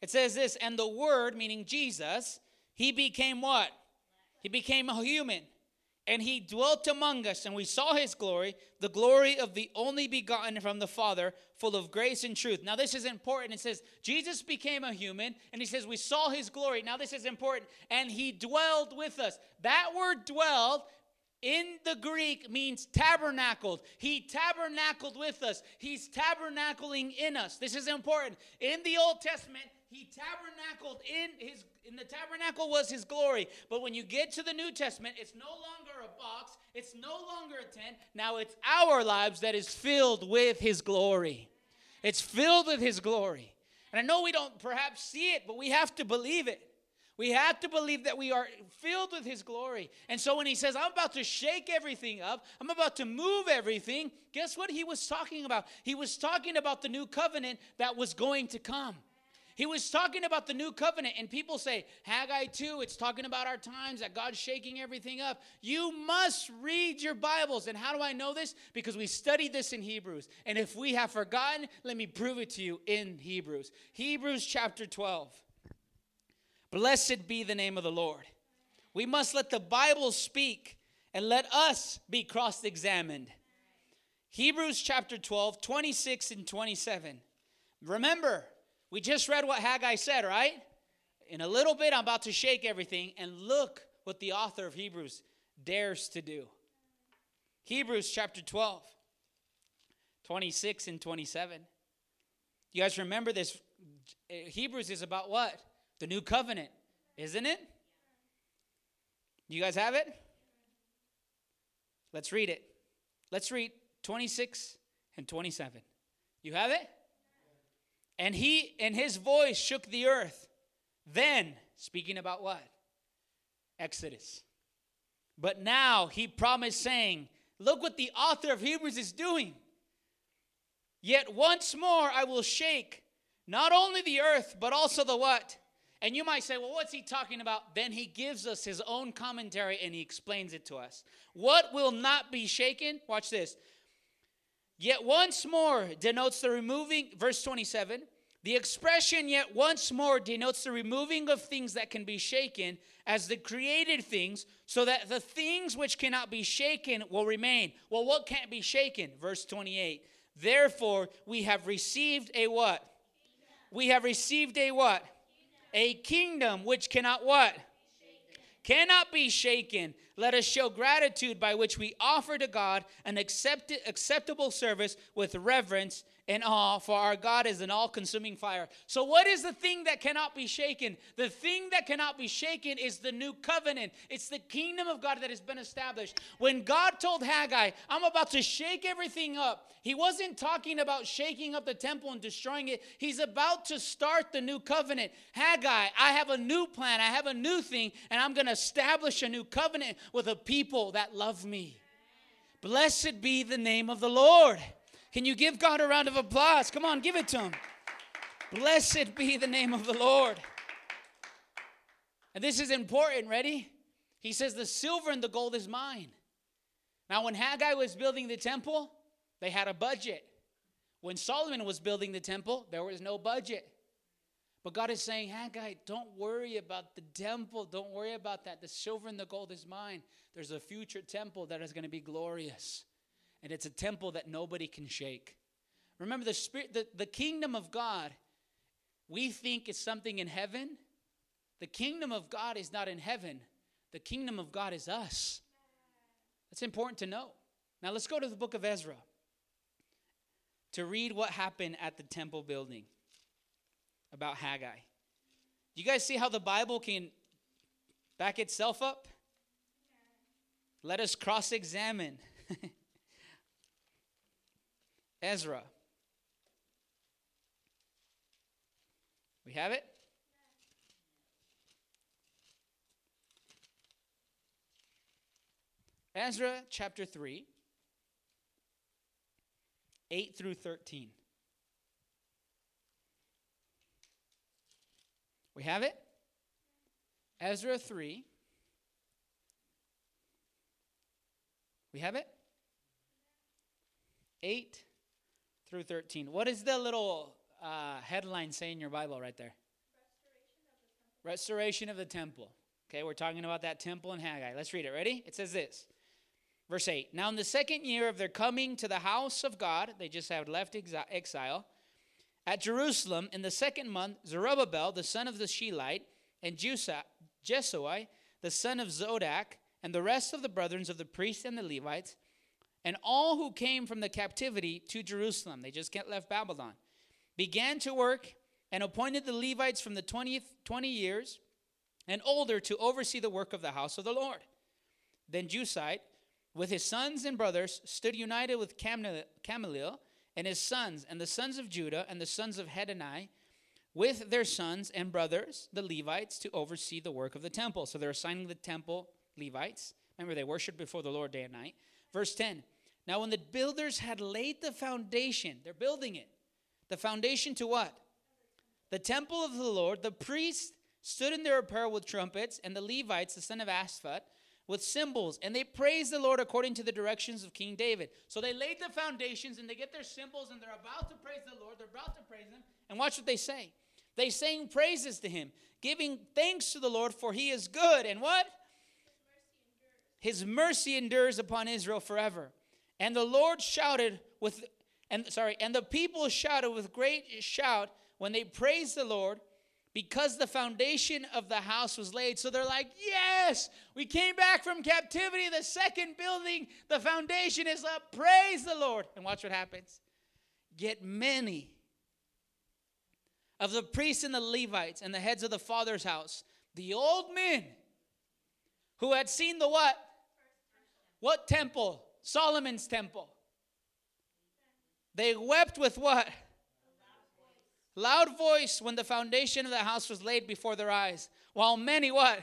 It says this, and the Word, meaning Jesus, he became what? He became a human. And he dwelt among us, and we saw his glory, the glory of the only begotten from the Father, full of grace and truth. Now, this is important. It says, Jesus became a human, and he says, We saw his glory. Now, this is important. And he dwelled with us. That word dwelled in the Greek means tabernacled. He tabernacled with us. He's tabernacling in us. This is important. In the Old Testament, he tabernacled in his in the tabernacle was his glory. But when you get to the New Testament, it's no longer a box, it's no longer a tent. Now it's our lives that is filled with his glory. It's filled with his glory. And I know we don't perhaps see it, but we have to believe it. We have to believe that we are filled with His glory. And so when He says, I'm about to shake everything up, I'm about to move everything, guess what He was talking about? He was talking about the new covenant that was going to come. He was talking about the new covenant, and people say, Haggai 2, it's talking about our times that God's shaking everything up. You must read your Bibles. And how do I know this? Because we studied this in Hebrews. And if we have forgotten, let me prove it to you in Hebrews. Hebrews chapter 12. Blessed be the name of the Lord. We must let the Bible speak and let us be cross examined. Hebrews chapter 12, 26 and 27. Remember, we just read what Haggai said, right? In a little bit, I'm about to shake everything, and look what the author of Hebrews dares to do. Hebrews chapter 12, 26 and 27. You guys remember this? Hebrews is about what? The new covenant, isn't it? You guys have it? Let's read it. Let's read 26 and 27. You have it? And he and his voice shook the earth. Then, speaking about what? Exodus. But now he promised, saying, Look what the author of Hebrews is doing. Yet once more I will shake not only the earth, but also the what? And you might say, well, what's he talking about? Then he gives us his own commentary and he explains it to us. What will not be shaken? Watch this. Yet once more denotes the removing, verse 27, the expression yet once more denotes the removing of things that can be shaken as the created things, so that the things which cannot be shaken will remain. Well, what can't be shaken? Verse 28. Therefore, we have received a what? We have received a what? A kingdom which cannot what? Cannot be shaken. Let us show gratitude by which we offer to God an accepted, acceptable service with reverence and awe, for our God is an all consuming fire. So, what is the thing that cannot be shaken? The thing that cannot be shaken is the new covenant. It's the kingdom of God that has been established. When God told Haggai, I'm about to shake everything up, he wasn't talking about shaking up the temple and destroying it. He's about to start the new covenant. Haggai, I have a new plan, I have a new thing, and I'm going to establish a new covenant with a people that love me. Blessed be the name of the Lord. Can you give God a round of applause? Come on, give it to him. Blessed be the name of the Lord. And this is important. Ready? He says, The silver and the gold is mine. Now, when Haggai was building the temple, they had a budget. When Solomon was building the temple, there was no budget. But God is saying, Haggai, don't worry about the temple. Don't worry about that. The silver and the gold is mine. There's a future temple that is going to be glorious. And it's a temple that nobody can shake. Remember, the, spirit, the, the kingdom of God, we think is something in heaven. The kingdom of God is not in heaven, the kingdom of God is us. That's important to know. Now, let's go to the book of Ezra to read what happened at the temple building about Haggai. Do you guys see how the Bible can back itself up? Let us cross examine. <laughs> Ezra. We have it? Ezra chapter 3, 8 through 13. We have it? Ezra 3. We have it? 8 through 13. What is the little uh, headline say in your Bible right there? Restoration of the temple. Okay, we're talking about that temple in Haggai. Let's read it. Ready? It says this. Verse 8 Now, in the second year of their coming to the house of God, they just have left exile, at Jerusalem, in the second month, Zerubbabel, the son of the Shealtiel, and Jeshua, the son of Zodak, and the rest of the brethren of the priests and the Levites, and all who came from the captivity to Jerusalem, they just get left Babylon, began to work and appointed the Levites from the 20th, 20 years and older to oversee the work of the house of the Lord. Then Jusite, with his sons and brothers, stood united with Gamaliel and his sons, and the sons of Judah, and the sons of Hedani, with their sons and brothers, the Levites, to oversee the work of the temple. So they're assigning the temple Levites. Remember, they worshiped before the Lord day and night. Verse 10 Now, when the builders had laid the foundation, they're building it. The foundation to what? The temple of the Lord, the priests stood in their apparel with trumpets, and the Levites, the son of Asaphat, with cymbals, and they praised the Lord according to the directions of King David. So they laid the foundations and they get their cymbals and they're about to praise the Lord. They're about to praise Him. And watch what they say. They sing praises to Him, giving thanks to the Lord, for He is good. And what? His mercy endures upon Israel forever. And the Lord shouted with, and sorry, and the people shouted with great shout when they praised the Lord because the foundation of the house was laid. So they're like, Yes, we came back from captivity. The second building, the foundation is up. Praise the Lord. And watch what happens. Get many of the priests and the Levites and the heads of the father's house, the old men who had seen the what? What temple? Solomon's temple. They wept with what? loud voice when the foundation of the house was laid before their eyes, while many what?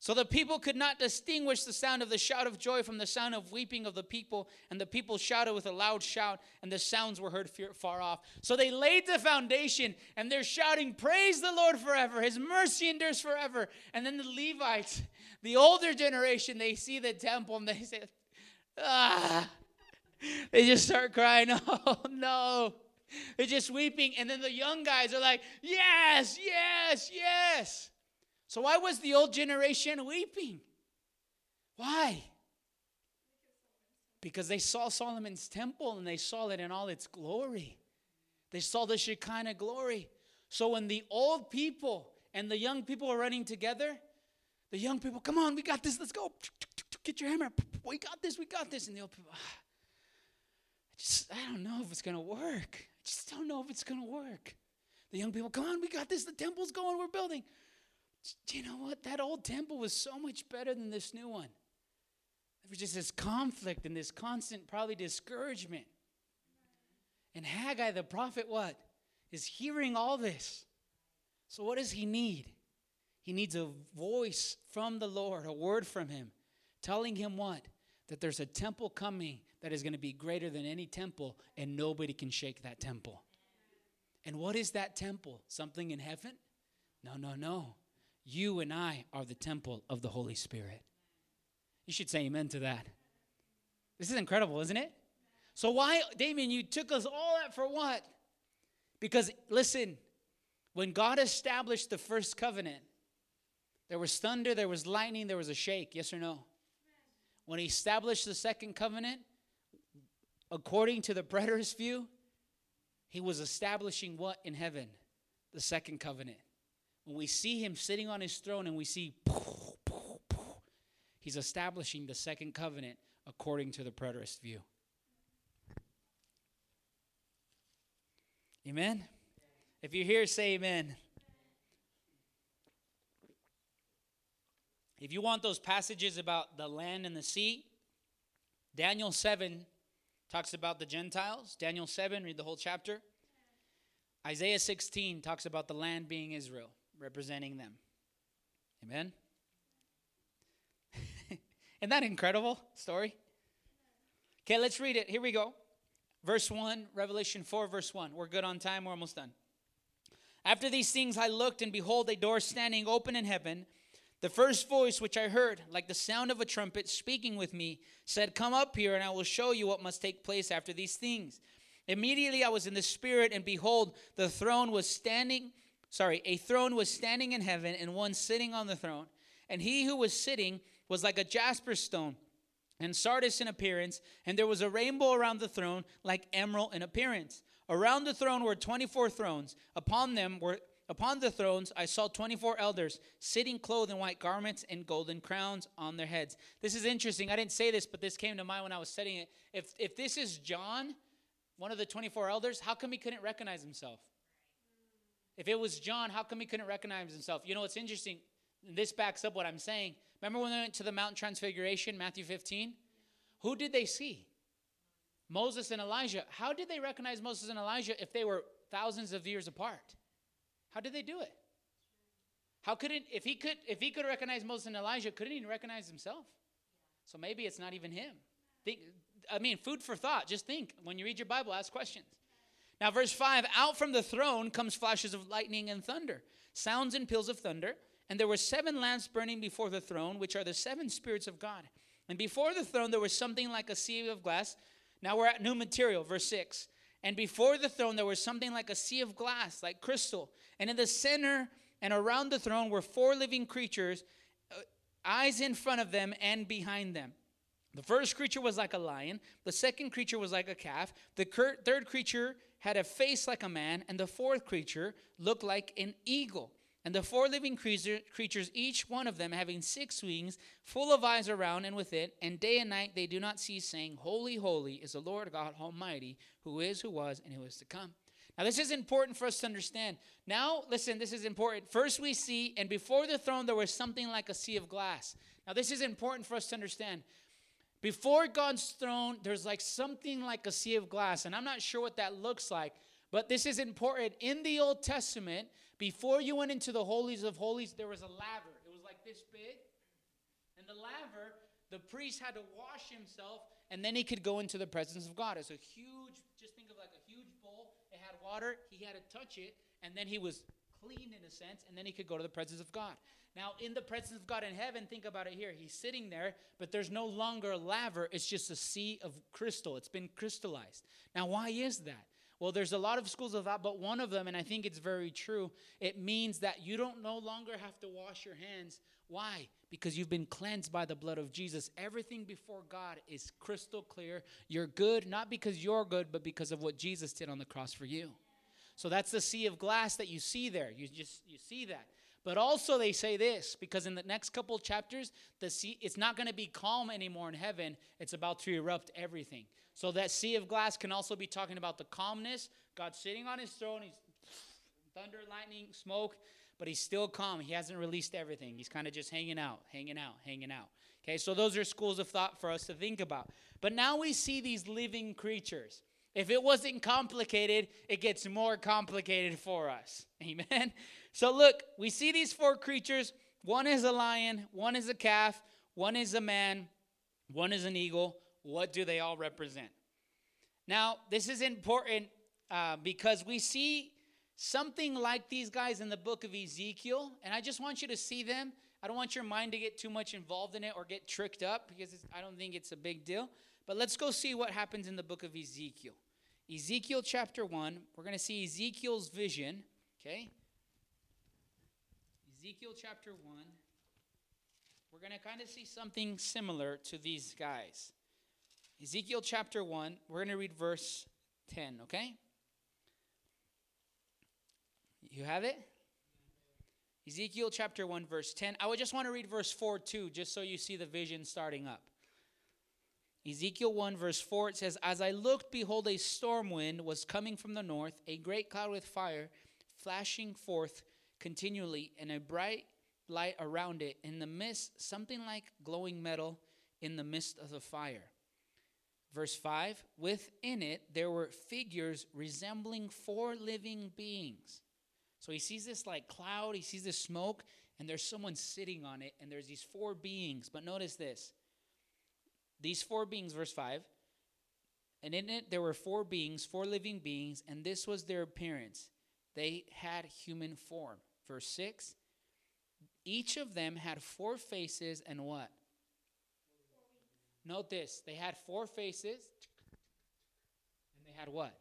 So the people could not distinguish the sound of the shout of joy from the sound of weeping of the people, and the people shouted with a loud shout, and the sounds were heard far off. So they laid the foundation, and they're shouting, Praise the Lord forever, His mercy endures forever. And then the Levites, the older generation, they see the temple and they say, Ah, they just start crying, <laughs> Oh no. They're just weeping. And then the young guys are like, yes, yes, yes. So why was the old generation weeping? Why? Because they saw Solomon's temple and they saw it in all its glory. They saw the Shekinah glory. So when the old people and the young people are running together, the young people, come on, we got this, let's go. Get your hammer. We got this, we got this. And the old people, ah, I just, I don't know if it's going to work I just don't know if it's going to work. The young people, come on, we got this. The temple's going, we're building. Do you know what? That old temple was so much better than this new one. There was just this conflict and this constant, probably discouragement. And Haggai, the prophet, what? Is hearing all this. So, what does he need? He needs a voice from the Lord, a word from him, telling him what? That there's a temple coming that is going to be greater than any temple, and nobody can shake that temple. And what is that temple? Something in heaven? No, no, no. You and I are the temple of the Holy Spirit. You should say amen to that. This is incredible, isn't it? So, why, Damien, you took us all that for what? Because listen, when God established the first covenant, there was thunder, there was lightning, there was a shake. Yes or no? When he established the second covenant, according to the preterist view, he was establishing what in heaven? The second covenant. When we see him sitting on his throne and we see he's establishing the second covenant according to the preterist view. Amen? If you're here, say amen. If you want those passages about the land and the sea, Daniel 7 talks about the Gentiles. Daniel 7, read the whole chapter. Isaiah 16 talks about the land being Israel, representing them. Amen? <laughs> Isn't that incredible story? Okay, let's read it. Here we go. Verse 1, Revelation 4, verse 1. We're good on time, we're almost done. After these things I looked, and behold, a door standing open in heaven. The first voice which I heard, like the sound of a trumpet speaking with me, said, Come up here, and I will show you what must take place after these things. Immediately I was in the Spirit, and behold, the throne was standing, sorry, a throne was standing in heaven, and one sitting on the throne. And he who was sitting was like a jasper stone and sardis in appearance, and there was a rainbow around the throne, like emerald in appearance. Around the throne were 24 thrones. Upon them were upon the thrones I saw 24 elders sitting clothed in white garments and golden crowns on their heads. This is interesting. I didn't say this, but this came to mind when I was studying it. If if this is John, one of the 24 elders, how come he couldn't recognize himself? If it was John, how come he couldn't recognize himself? You know, it's interesting. This backs up what I'm saying. Remember when they went to the Mount Transfiguration, Matthew 15? Who did they see? Moses and Elijah. How did they recognize Moses and Elijah if they were thousands of years apart? How did they do it? How could it if he could if he could recognize Moses and Elijah, couldn't he recognize himself? So maybe it's not even him. Think, I mean, food for thought. Just think. When you read your Bible, ask questions. Now, verse 5 Out from the throne comes flashes of lightning and thunder, sounds and peals of thunder. And there were seven lamps burning before the throne, which are the seven spirits of God. And before the throne, there was something like a sea of glass. Now we're at new material, verse 6. And before the throne, there was something like a sea of glass, like crystal. And in the center and around the throne were four living creatures, uh, eyes in front of them and behind them. The first creature was like a lion, the second creature was like a calf, the third creature had a face like a man, and the fourth creature looked like an eagle. And the four living creatures, each one of them having six wings, full of eyes around and within, and day and night they do not cease saying, Holy, holy is the Lord God Almighty, who is, who was, and who is to come. Now, this is important for us to understand. Now, listen, this is important. First, we see, and before the throne, there was something like a sea of glass. Now, this is important for us to understand. Before God's throne, there's like something like a sea of glass, and I'm not sure what that looks like, but this is important. In the Old Testament, before you went into the holies of holies, there was a laver. It was like this big. And the laver, the priest had to wash himself, and then he could go into the presence of God. It's a huge, just think of like a huge bowl. It had water. He had to touch it, and then he was clean in a sense, and then he could go to the presence of God. Now, in the presence of God in heaven, think about it here. He's sitting there, but there's no longer a laver. It's just a sea of crystal. It's been crystallized. Now, why is that? Well, there's a lot of schools of thought, but one of them, and I think it's very true, it means that you don't no longer have to wash your hands. Why? Because you've been cleansed by the blood of Jesus. Everything before God is crystal clear. You're good, not because you're good, but because of what Jesus did on the cross for you. So that's the sea of glass that you see there. You just you see that. But also they say this because in the next couple chapters, the sea it's not going to be calm anymore in heaven. It's about to erupt everything. So that sea of glass can also be talking about the calmness. God sitting on his throne, he's thunder, lightning, smoke, but he's still calm. He hasn't released everything. He's kind of just hanging out, hanging out, hanging out. Okay, so those are schools of thought for us to think about. But now we see these living creatures. If it wasn't complicated, it gets more complicated for us. <laughs> Amen. So look, we see these four creatures. One is a lion, one is a calf, one is a man, one is an eagle, what do they all represent? Now, this is important uh, because we see something like these guys in the book of Ezekiel, and I just want you to see them. I don't want your mind to get too much involved in it or get tricked up because I don't think it's a big deal. But let's go see what happens in the book of Ezekiel. Ezekiel chapter 1. We're going to see Ezekiel's vision, okay? Ezekiel chapter 1. We're going to kind of see something similar to these guys. Ezekiel chapter 1, we're going to read verse 10, okay? You have it? Ezekiel chapter 1, verse 10. I would just want to read verse 4 too, just so you see the vision starting up. Ezekiel 1, verse 4, it says, As I looked, behold, a storm wind was coming from the north, a great cloud with fire flashing forth continually, and a bright light around it. In the midst, something like glowing metal in the midst of the fire. Verse 5 Within it there were figures resembling four living beings. So he sees this like cloud, he sees this smoke, and there's someone sitting on it, and there's these four beings. But notice this these four beings, verse 5, and in it there were four beings, four living beings, and this was their appearance. They had human form. Verse 6 each of them had four faces and what? Note this they had four faces, and they had what?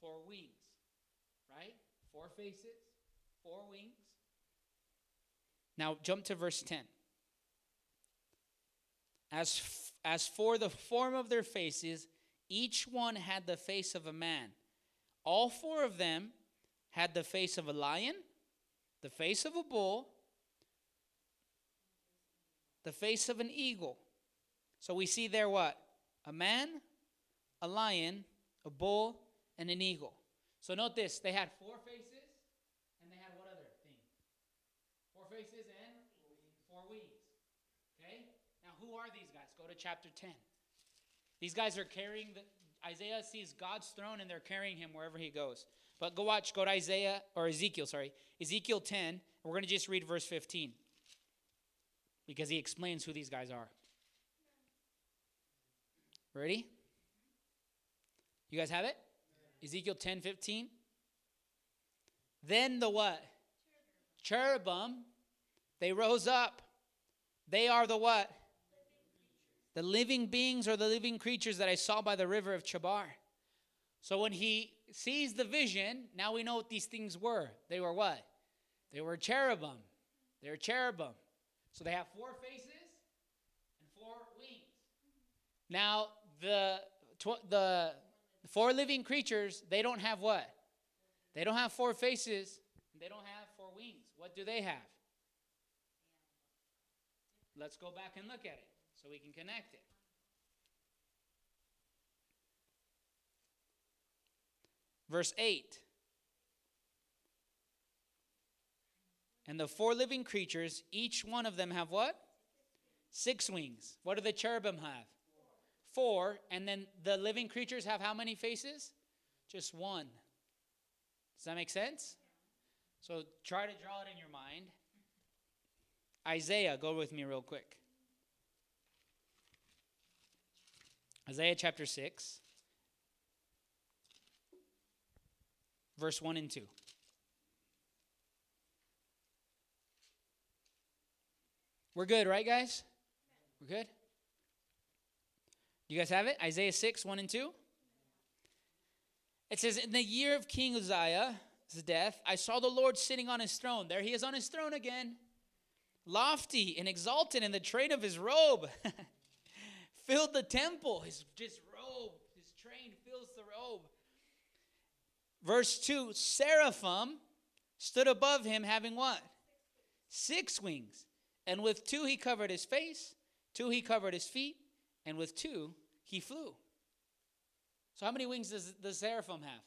Four wings, right? Four faces, four wings. Now jump to verse 10. As, f- as for the form of their faces, each one had the face of a man. All four of them had the face of a lion, the face of a bull, the face of an eagle. So we see there what? A man, a lion, a bull, and an eagle. So note this they had four faces, and they had what other thing? Four faces and four wings. Okay? Now, who are these guys? Go to chapter 10. These guys are carrying the. Isaiah sees God's throne and they're carrying him wherever he goes. But go watch, go to Isaiah, or Ezekiel, sorry, Ezekiel 10, and we're going to just read verse 15 because he explains who these guys are. Ready? You guys have it? Ezekiel 10 15. Then the what? Cherubim, they rose up. They are the what? The living beings or the living creatures that I saw by the river of Chebar. So when he sees the vision, now we know what these things were. They were what? They were cherubim. They were cherubim. So they have four faces and four wings. Now the tw- the four living creatures, they don't have what? They don't have four faces. They don't have four wings. What do they have? Let's go back and look at it so we can connect it. Verse 8. And the four living creatures, each one of them have what? Six wings. What do the cherubim have? Four. And then the living creatures have how many faces? Just one. Does that make sense? So try to draw it in your mind. Isaiah, go with me real quick. Isaiah chapter 6, verse 1 and 2. We're good, right, guys? We're good? Do you guys have it? Isaiah 6, 1 and 2. It says, In the year of King Uzziah's death, I saw the Lord sitting on his throne. There he is on his throne again, lofty and exalted in the train of his robe. <laughs> Filled the temple, his just robe, his train fills the robe. Verse 2 Seraphim stood above him, having what? Six wings. And with two he covered his face, two he covered his feet, and with two he flew. So, how many wings does the seraphim have?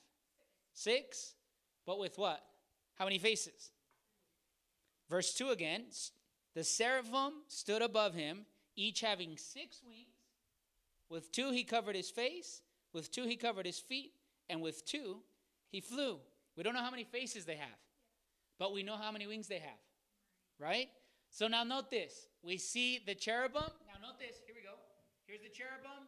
Six. But with what? How many faces? Verse 2 again the seraphim stood above him, each having six wings. With two he covered his face, with two he covered his feet, and with two he flew. We don't know how many faces they have, but we know how many wings they have, right? So now note this. We see the cherubim. Now note this. Here we go. Here's the cherubim.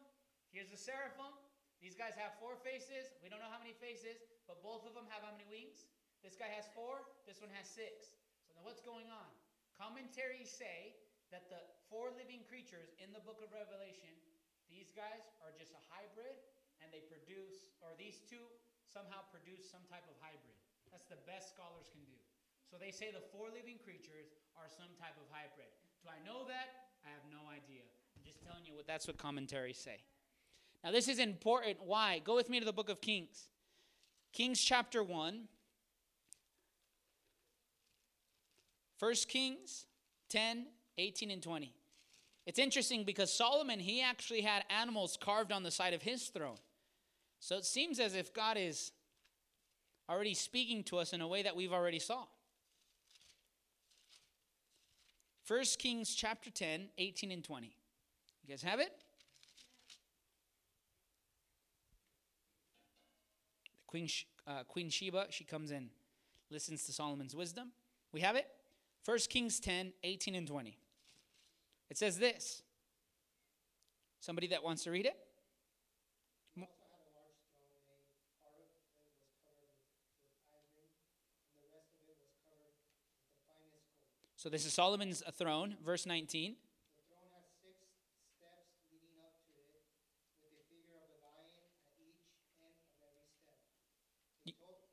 Here's the seraphim. These guys have four faces. We don't know how many faces, but both of them have how many wings? This guy has four. This one has six. So now what's going on? Commentaries say that the four living creatures in the book of Revelation, these guys are just a hybrid, and they produce, or these two somehow produce some type of hybrid. That's the best scholars can do. So they say the four living creatures are some type of hybrid. Do I know that? I have no idea. I'm just telling you what that's what commentaries say. Now this is important. Why? Go with me to the book of Kings. Kings chapter 1. 1 Kings 10, 18, and 20. It's interesting because Solomon, he actually had animals carved on the side of his throne. So it seems as if God is already speaking to us in a way that we've already saw. 1 Kings chapter 10, 18 and 20. You guys have it? Queen, uh, Queen Sheba, she comes in, listens to Solomon's wisdom. We have it? 1 Kings 10, 18 and 20. It says this. Somebody that wants to read it? So this is Solomon's throne, verse 19. Keep throne has six steps leading up to it, with the figure of a lion at each end of every step. A total,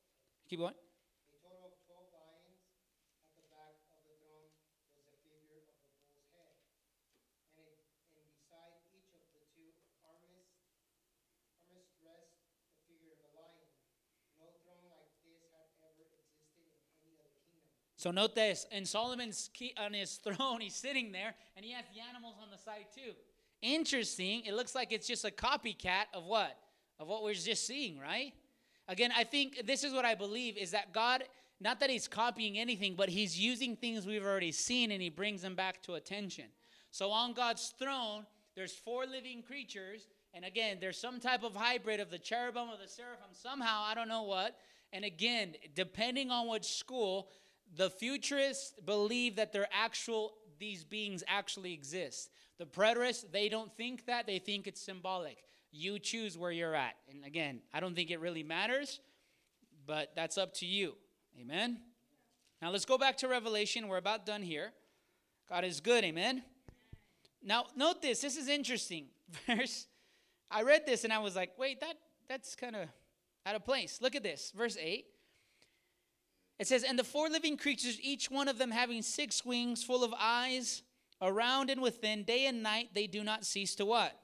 Keep going. a total of twelve lions. At the back of the throne was the figure of a bull's head. And it, and beside each of the two armrests, armrests rest the figure of a lion. No throne like this had ever existed in any other kingdom. So note this. In Solomon's key, on his <laughs> throne, he's sitting there, and he has the animals on the side too. Interesting. It looks like it's just a copycat of what? Of what we're just seeing, right? Again, I think this is what I believe is that God, not that he's copying anything, but he's using things we've already seen and he brings them back to attention. So on God's throne, there's four living creatures, and again, there's some type of hybrid of the cherubim or the seraphim, somehow, I don't know what. And again, depending on which school, the futurists believe that they're actual these beings actually exist. The preterists, they don't think that, they think it's symbolic. You choose where you're at. And again, I don't think it really matters, but that's up to you. Amen. Now let's go back to Revelation. We're about done here. God is good, amen. Now note this, this is interesting. <laughs> Verse I read this and I was like, "Wait, that that's kind of out of place." Look at this. Verse 8. It says, And the four living creatures, each one of them having six wings, full of eyes, around and within, day and night, they do not cease to what?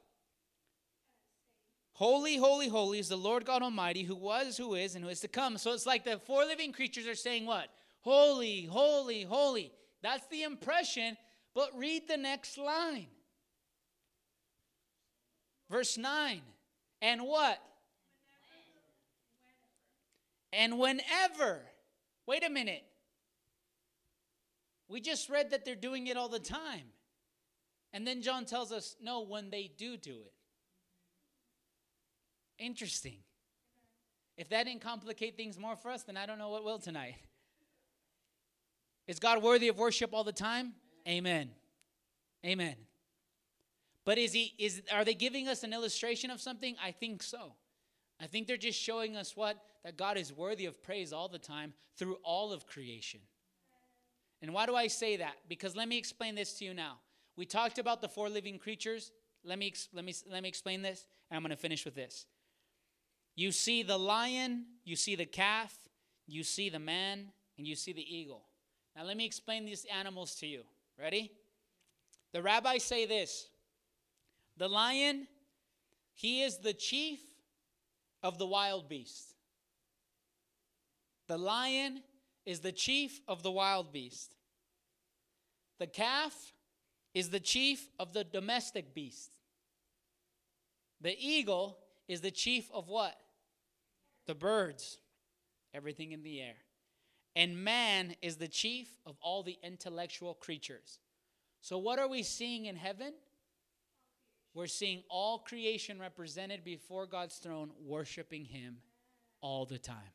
Holy, holy, holy is the Lord God Almighty, who was, who is, and who is to come. So it's like the four living creatures are saying what? Holy, holy, holy. That's the impression, but read the next line. Verse 9. And what? And whenever. Wait a minute. We just read that they're doing it all the time. And then John tells us, no, when they do do it. Interesting. If that didn't complicate things more for us, then I don't know what will tonight. <laughs> Is God worthy of worship all the time? Amen. Amen. But is he is are they giving us an illustration of something? I think so. I think they're just showing us what that God is worthy of praise all the time through all of creation. And why do I say that? Because let me explain this to you now. We talked about the four living creatures. Let me let me let me explain this and I'm going to finish with this. You see the lion, you see the calf, you see the man, and you see the eagle. Now let me explain these animals to you. Ready? The rabbis say this. The lion, he is the chief of the wild beast. The lion is the chief of the wild beast. The calf is the chief of the domestic beast. The eagle is the chief of what? The birds, everything in the air. And man is the chief of all the intellectual creatures. So, what are we seeing in heaven? We're seeing all creation represented before God's throne, worshiping Him all the time.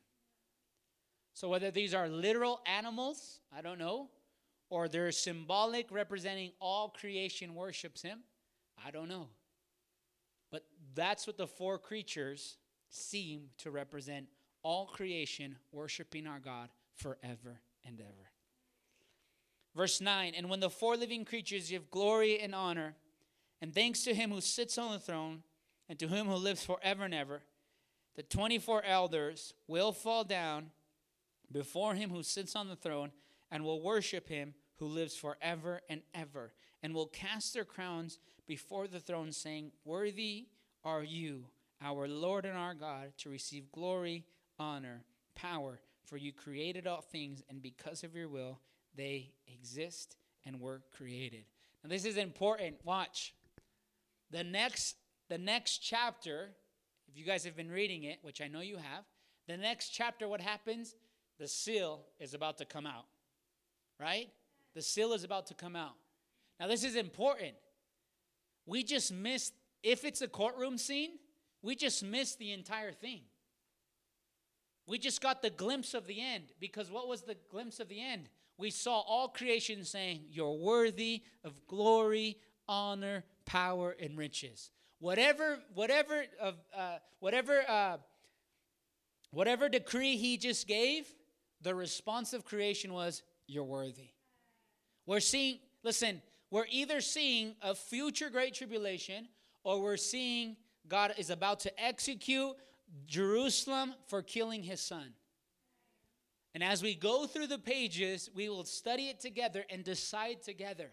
So, whether these are literal animals, I don't know, or they're symbolic representing all creation worships Him, I don't know. But that's what the four creatures seem to represent all creation worshiping our God forever and ever. Verse 9 And when the four living creatures give glory and honor, and thanks to him who sits on the throne and to him who lives forever and ever, the 24 elders will fall down before him who sits on the throne and will worship him who lives forever and ever, and will cast their crowns before the throne, saying, Worthy are you, our Lord and our God, to receive glory, honor, power, for you created all things, and because of your will, they exist and were created. Now, this is important. Watch. The next, the next chapter, if you guys have been reading it, which I know you have, the next chapter, what happens? The seal is about to come out. Right? The seal is about to come out. Now, this is important. We just missed, if it's a courtroom scene, we just missed the entire thing. We just got the glimpse of the end because what was the glimpse of the end? We saw all creation saying, You're worthy of glory, honor, power, and riches. Whatever, whatever, of, uh, whatever, uh, whatever decree he just gave, the response of creation was, You're worthy. We're seeing, listen, we're either seeing a future great tribulation or we're seeing God is about to execute Jerusalem for killing his son. And as we go through the pages, we will study it together and decide together.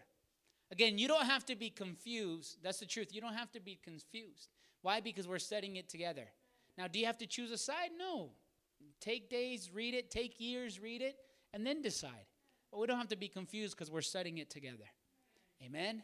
Again, you don't have to be confused. That's the truth. You don't have to be confused. Why? Because we're studying it together. Now, do you have to choose a side? No. Take days, read it, take years, read it, and then decide. But we don't have to be confused because we're studying it together. Amen.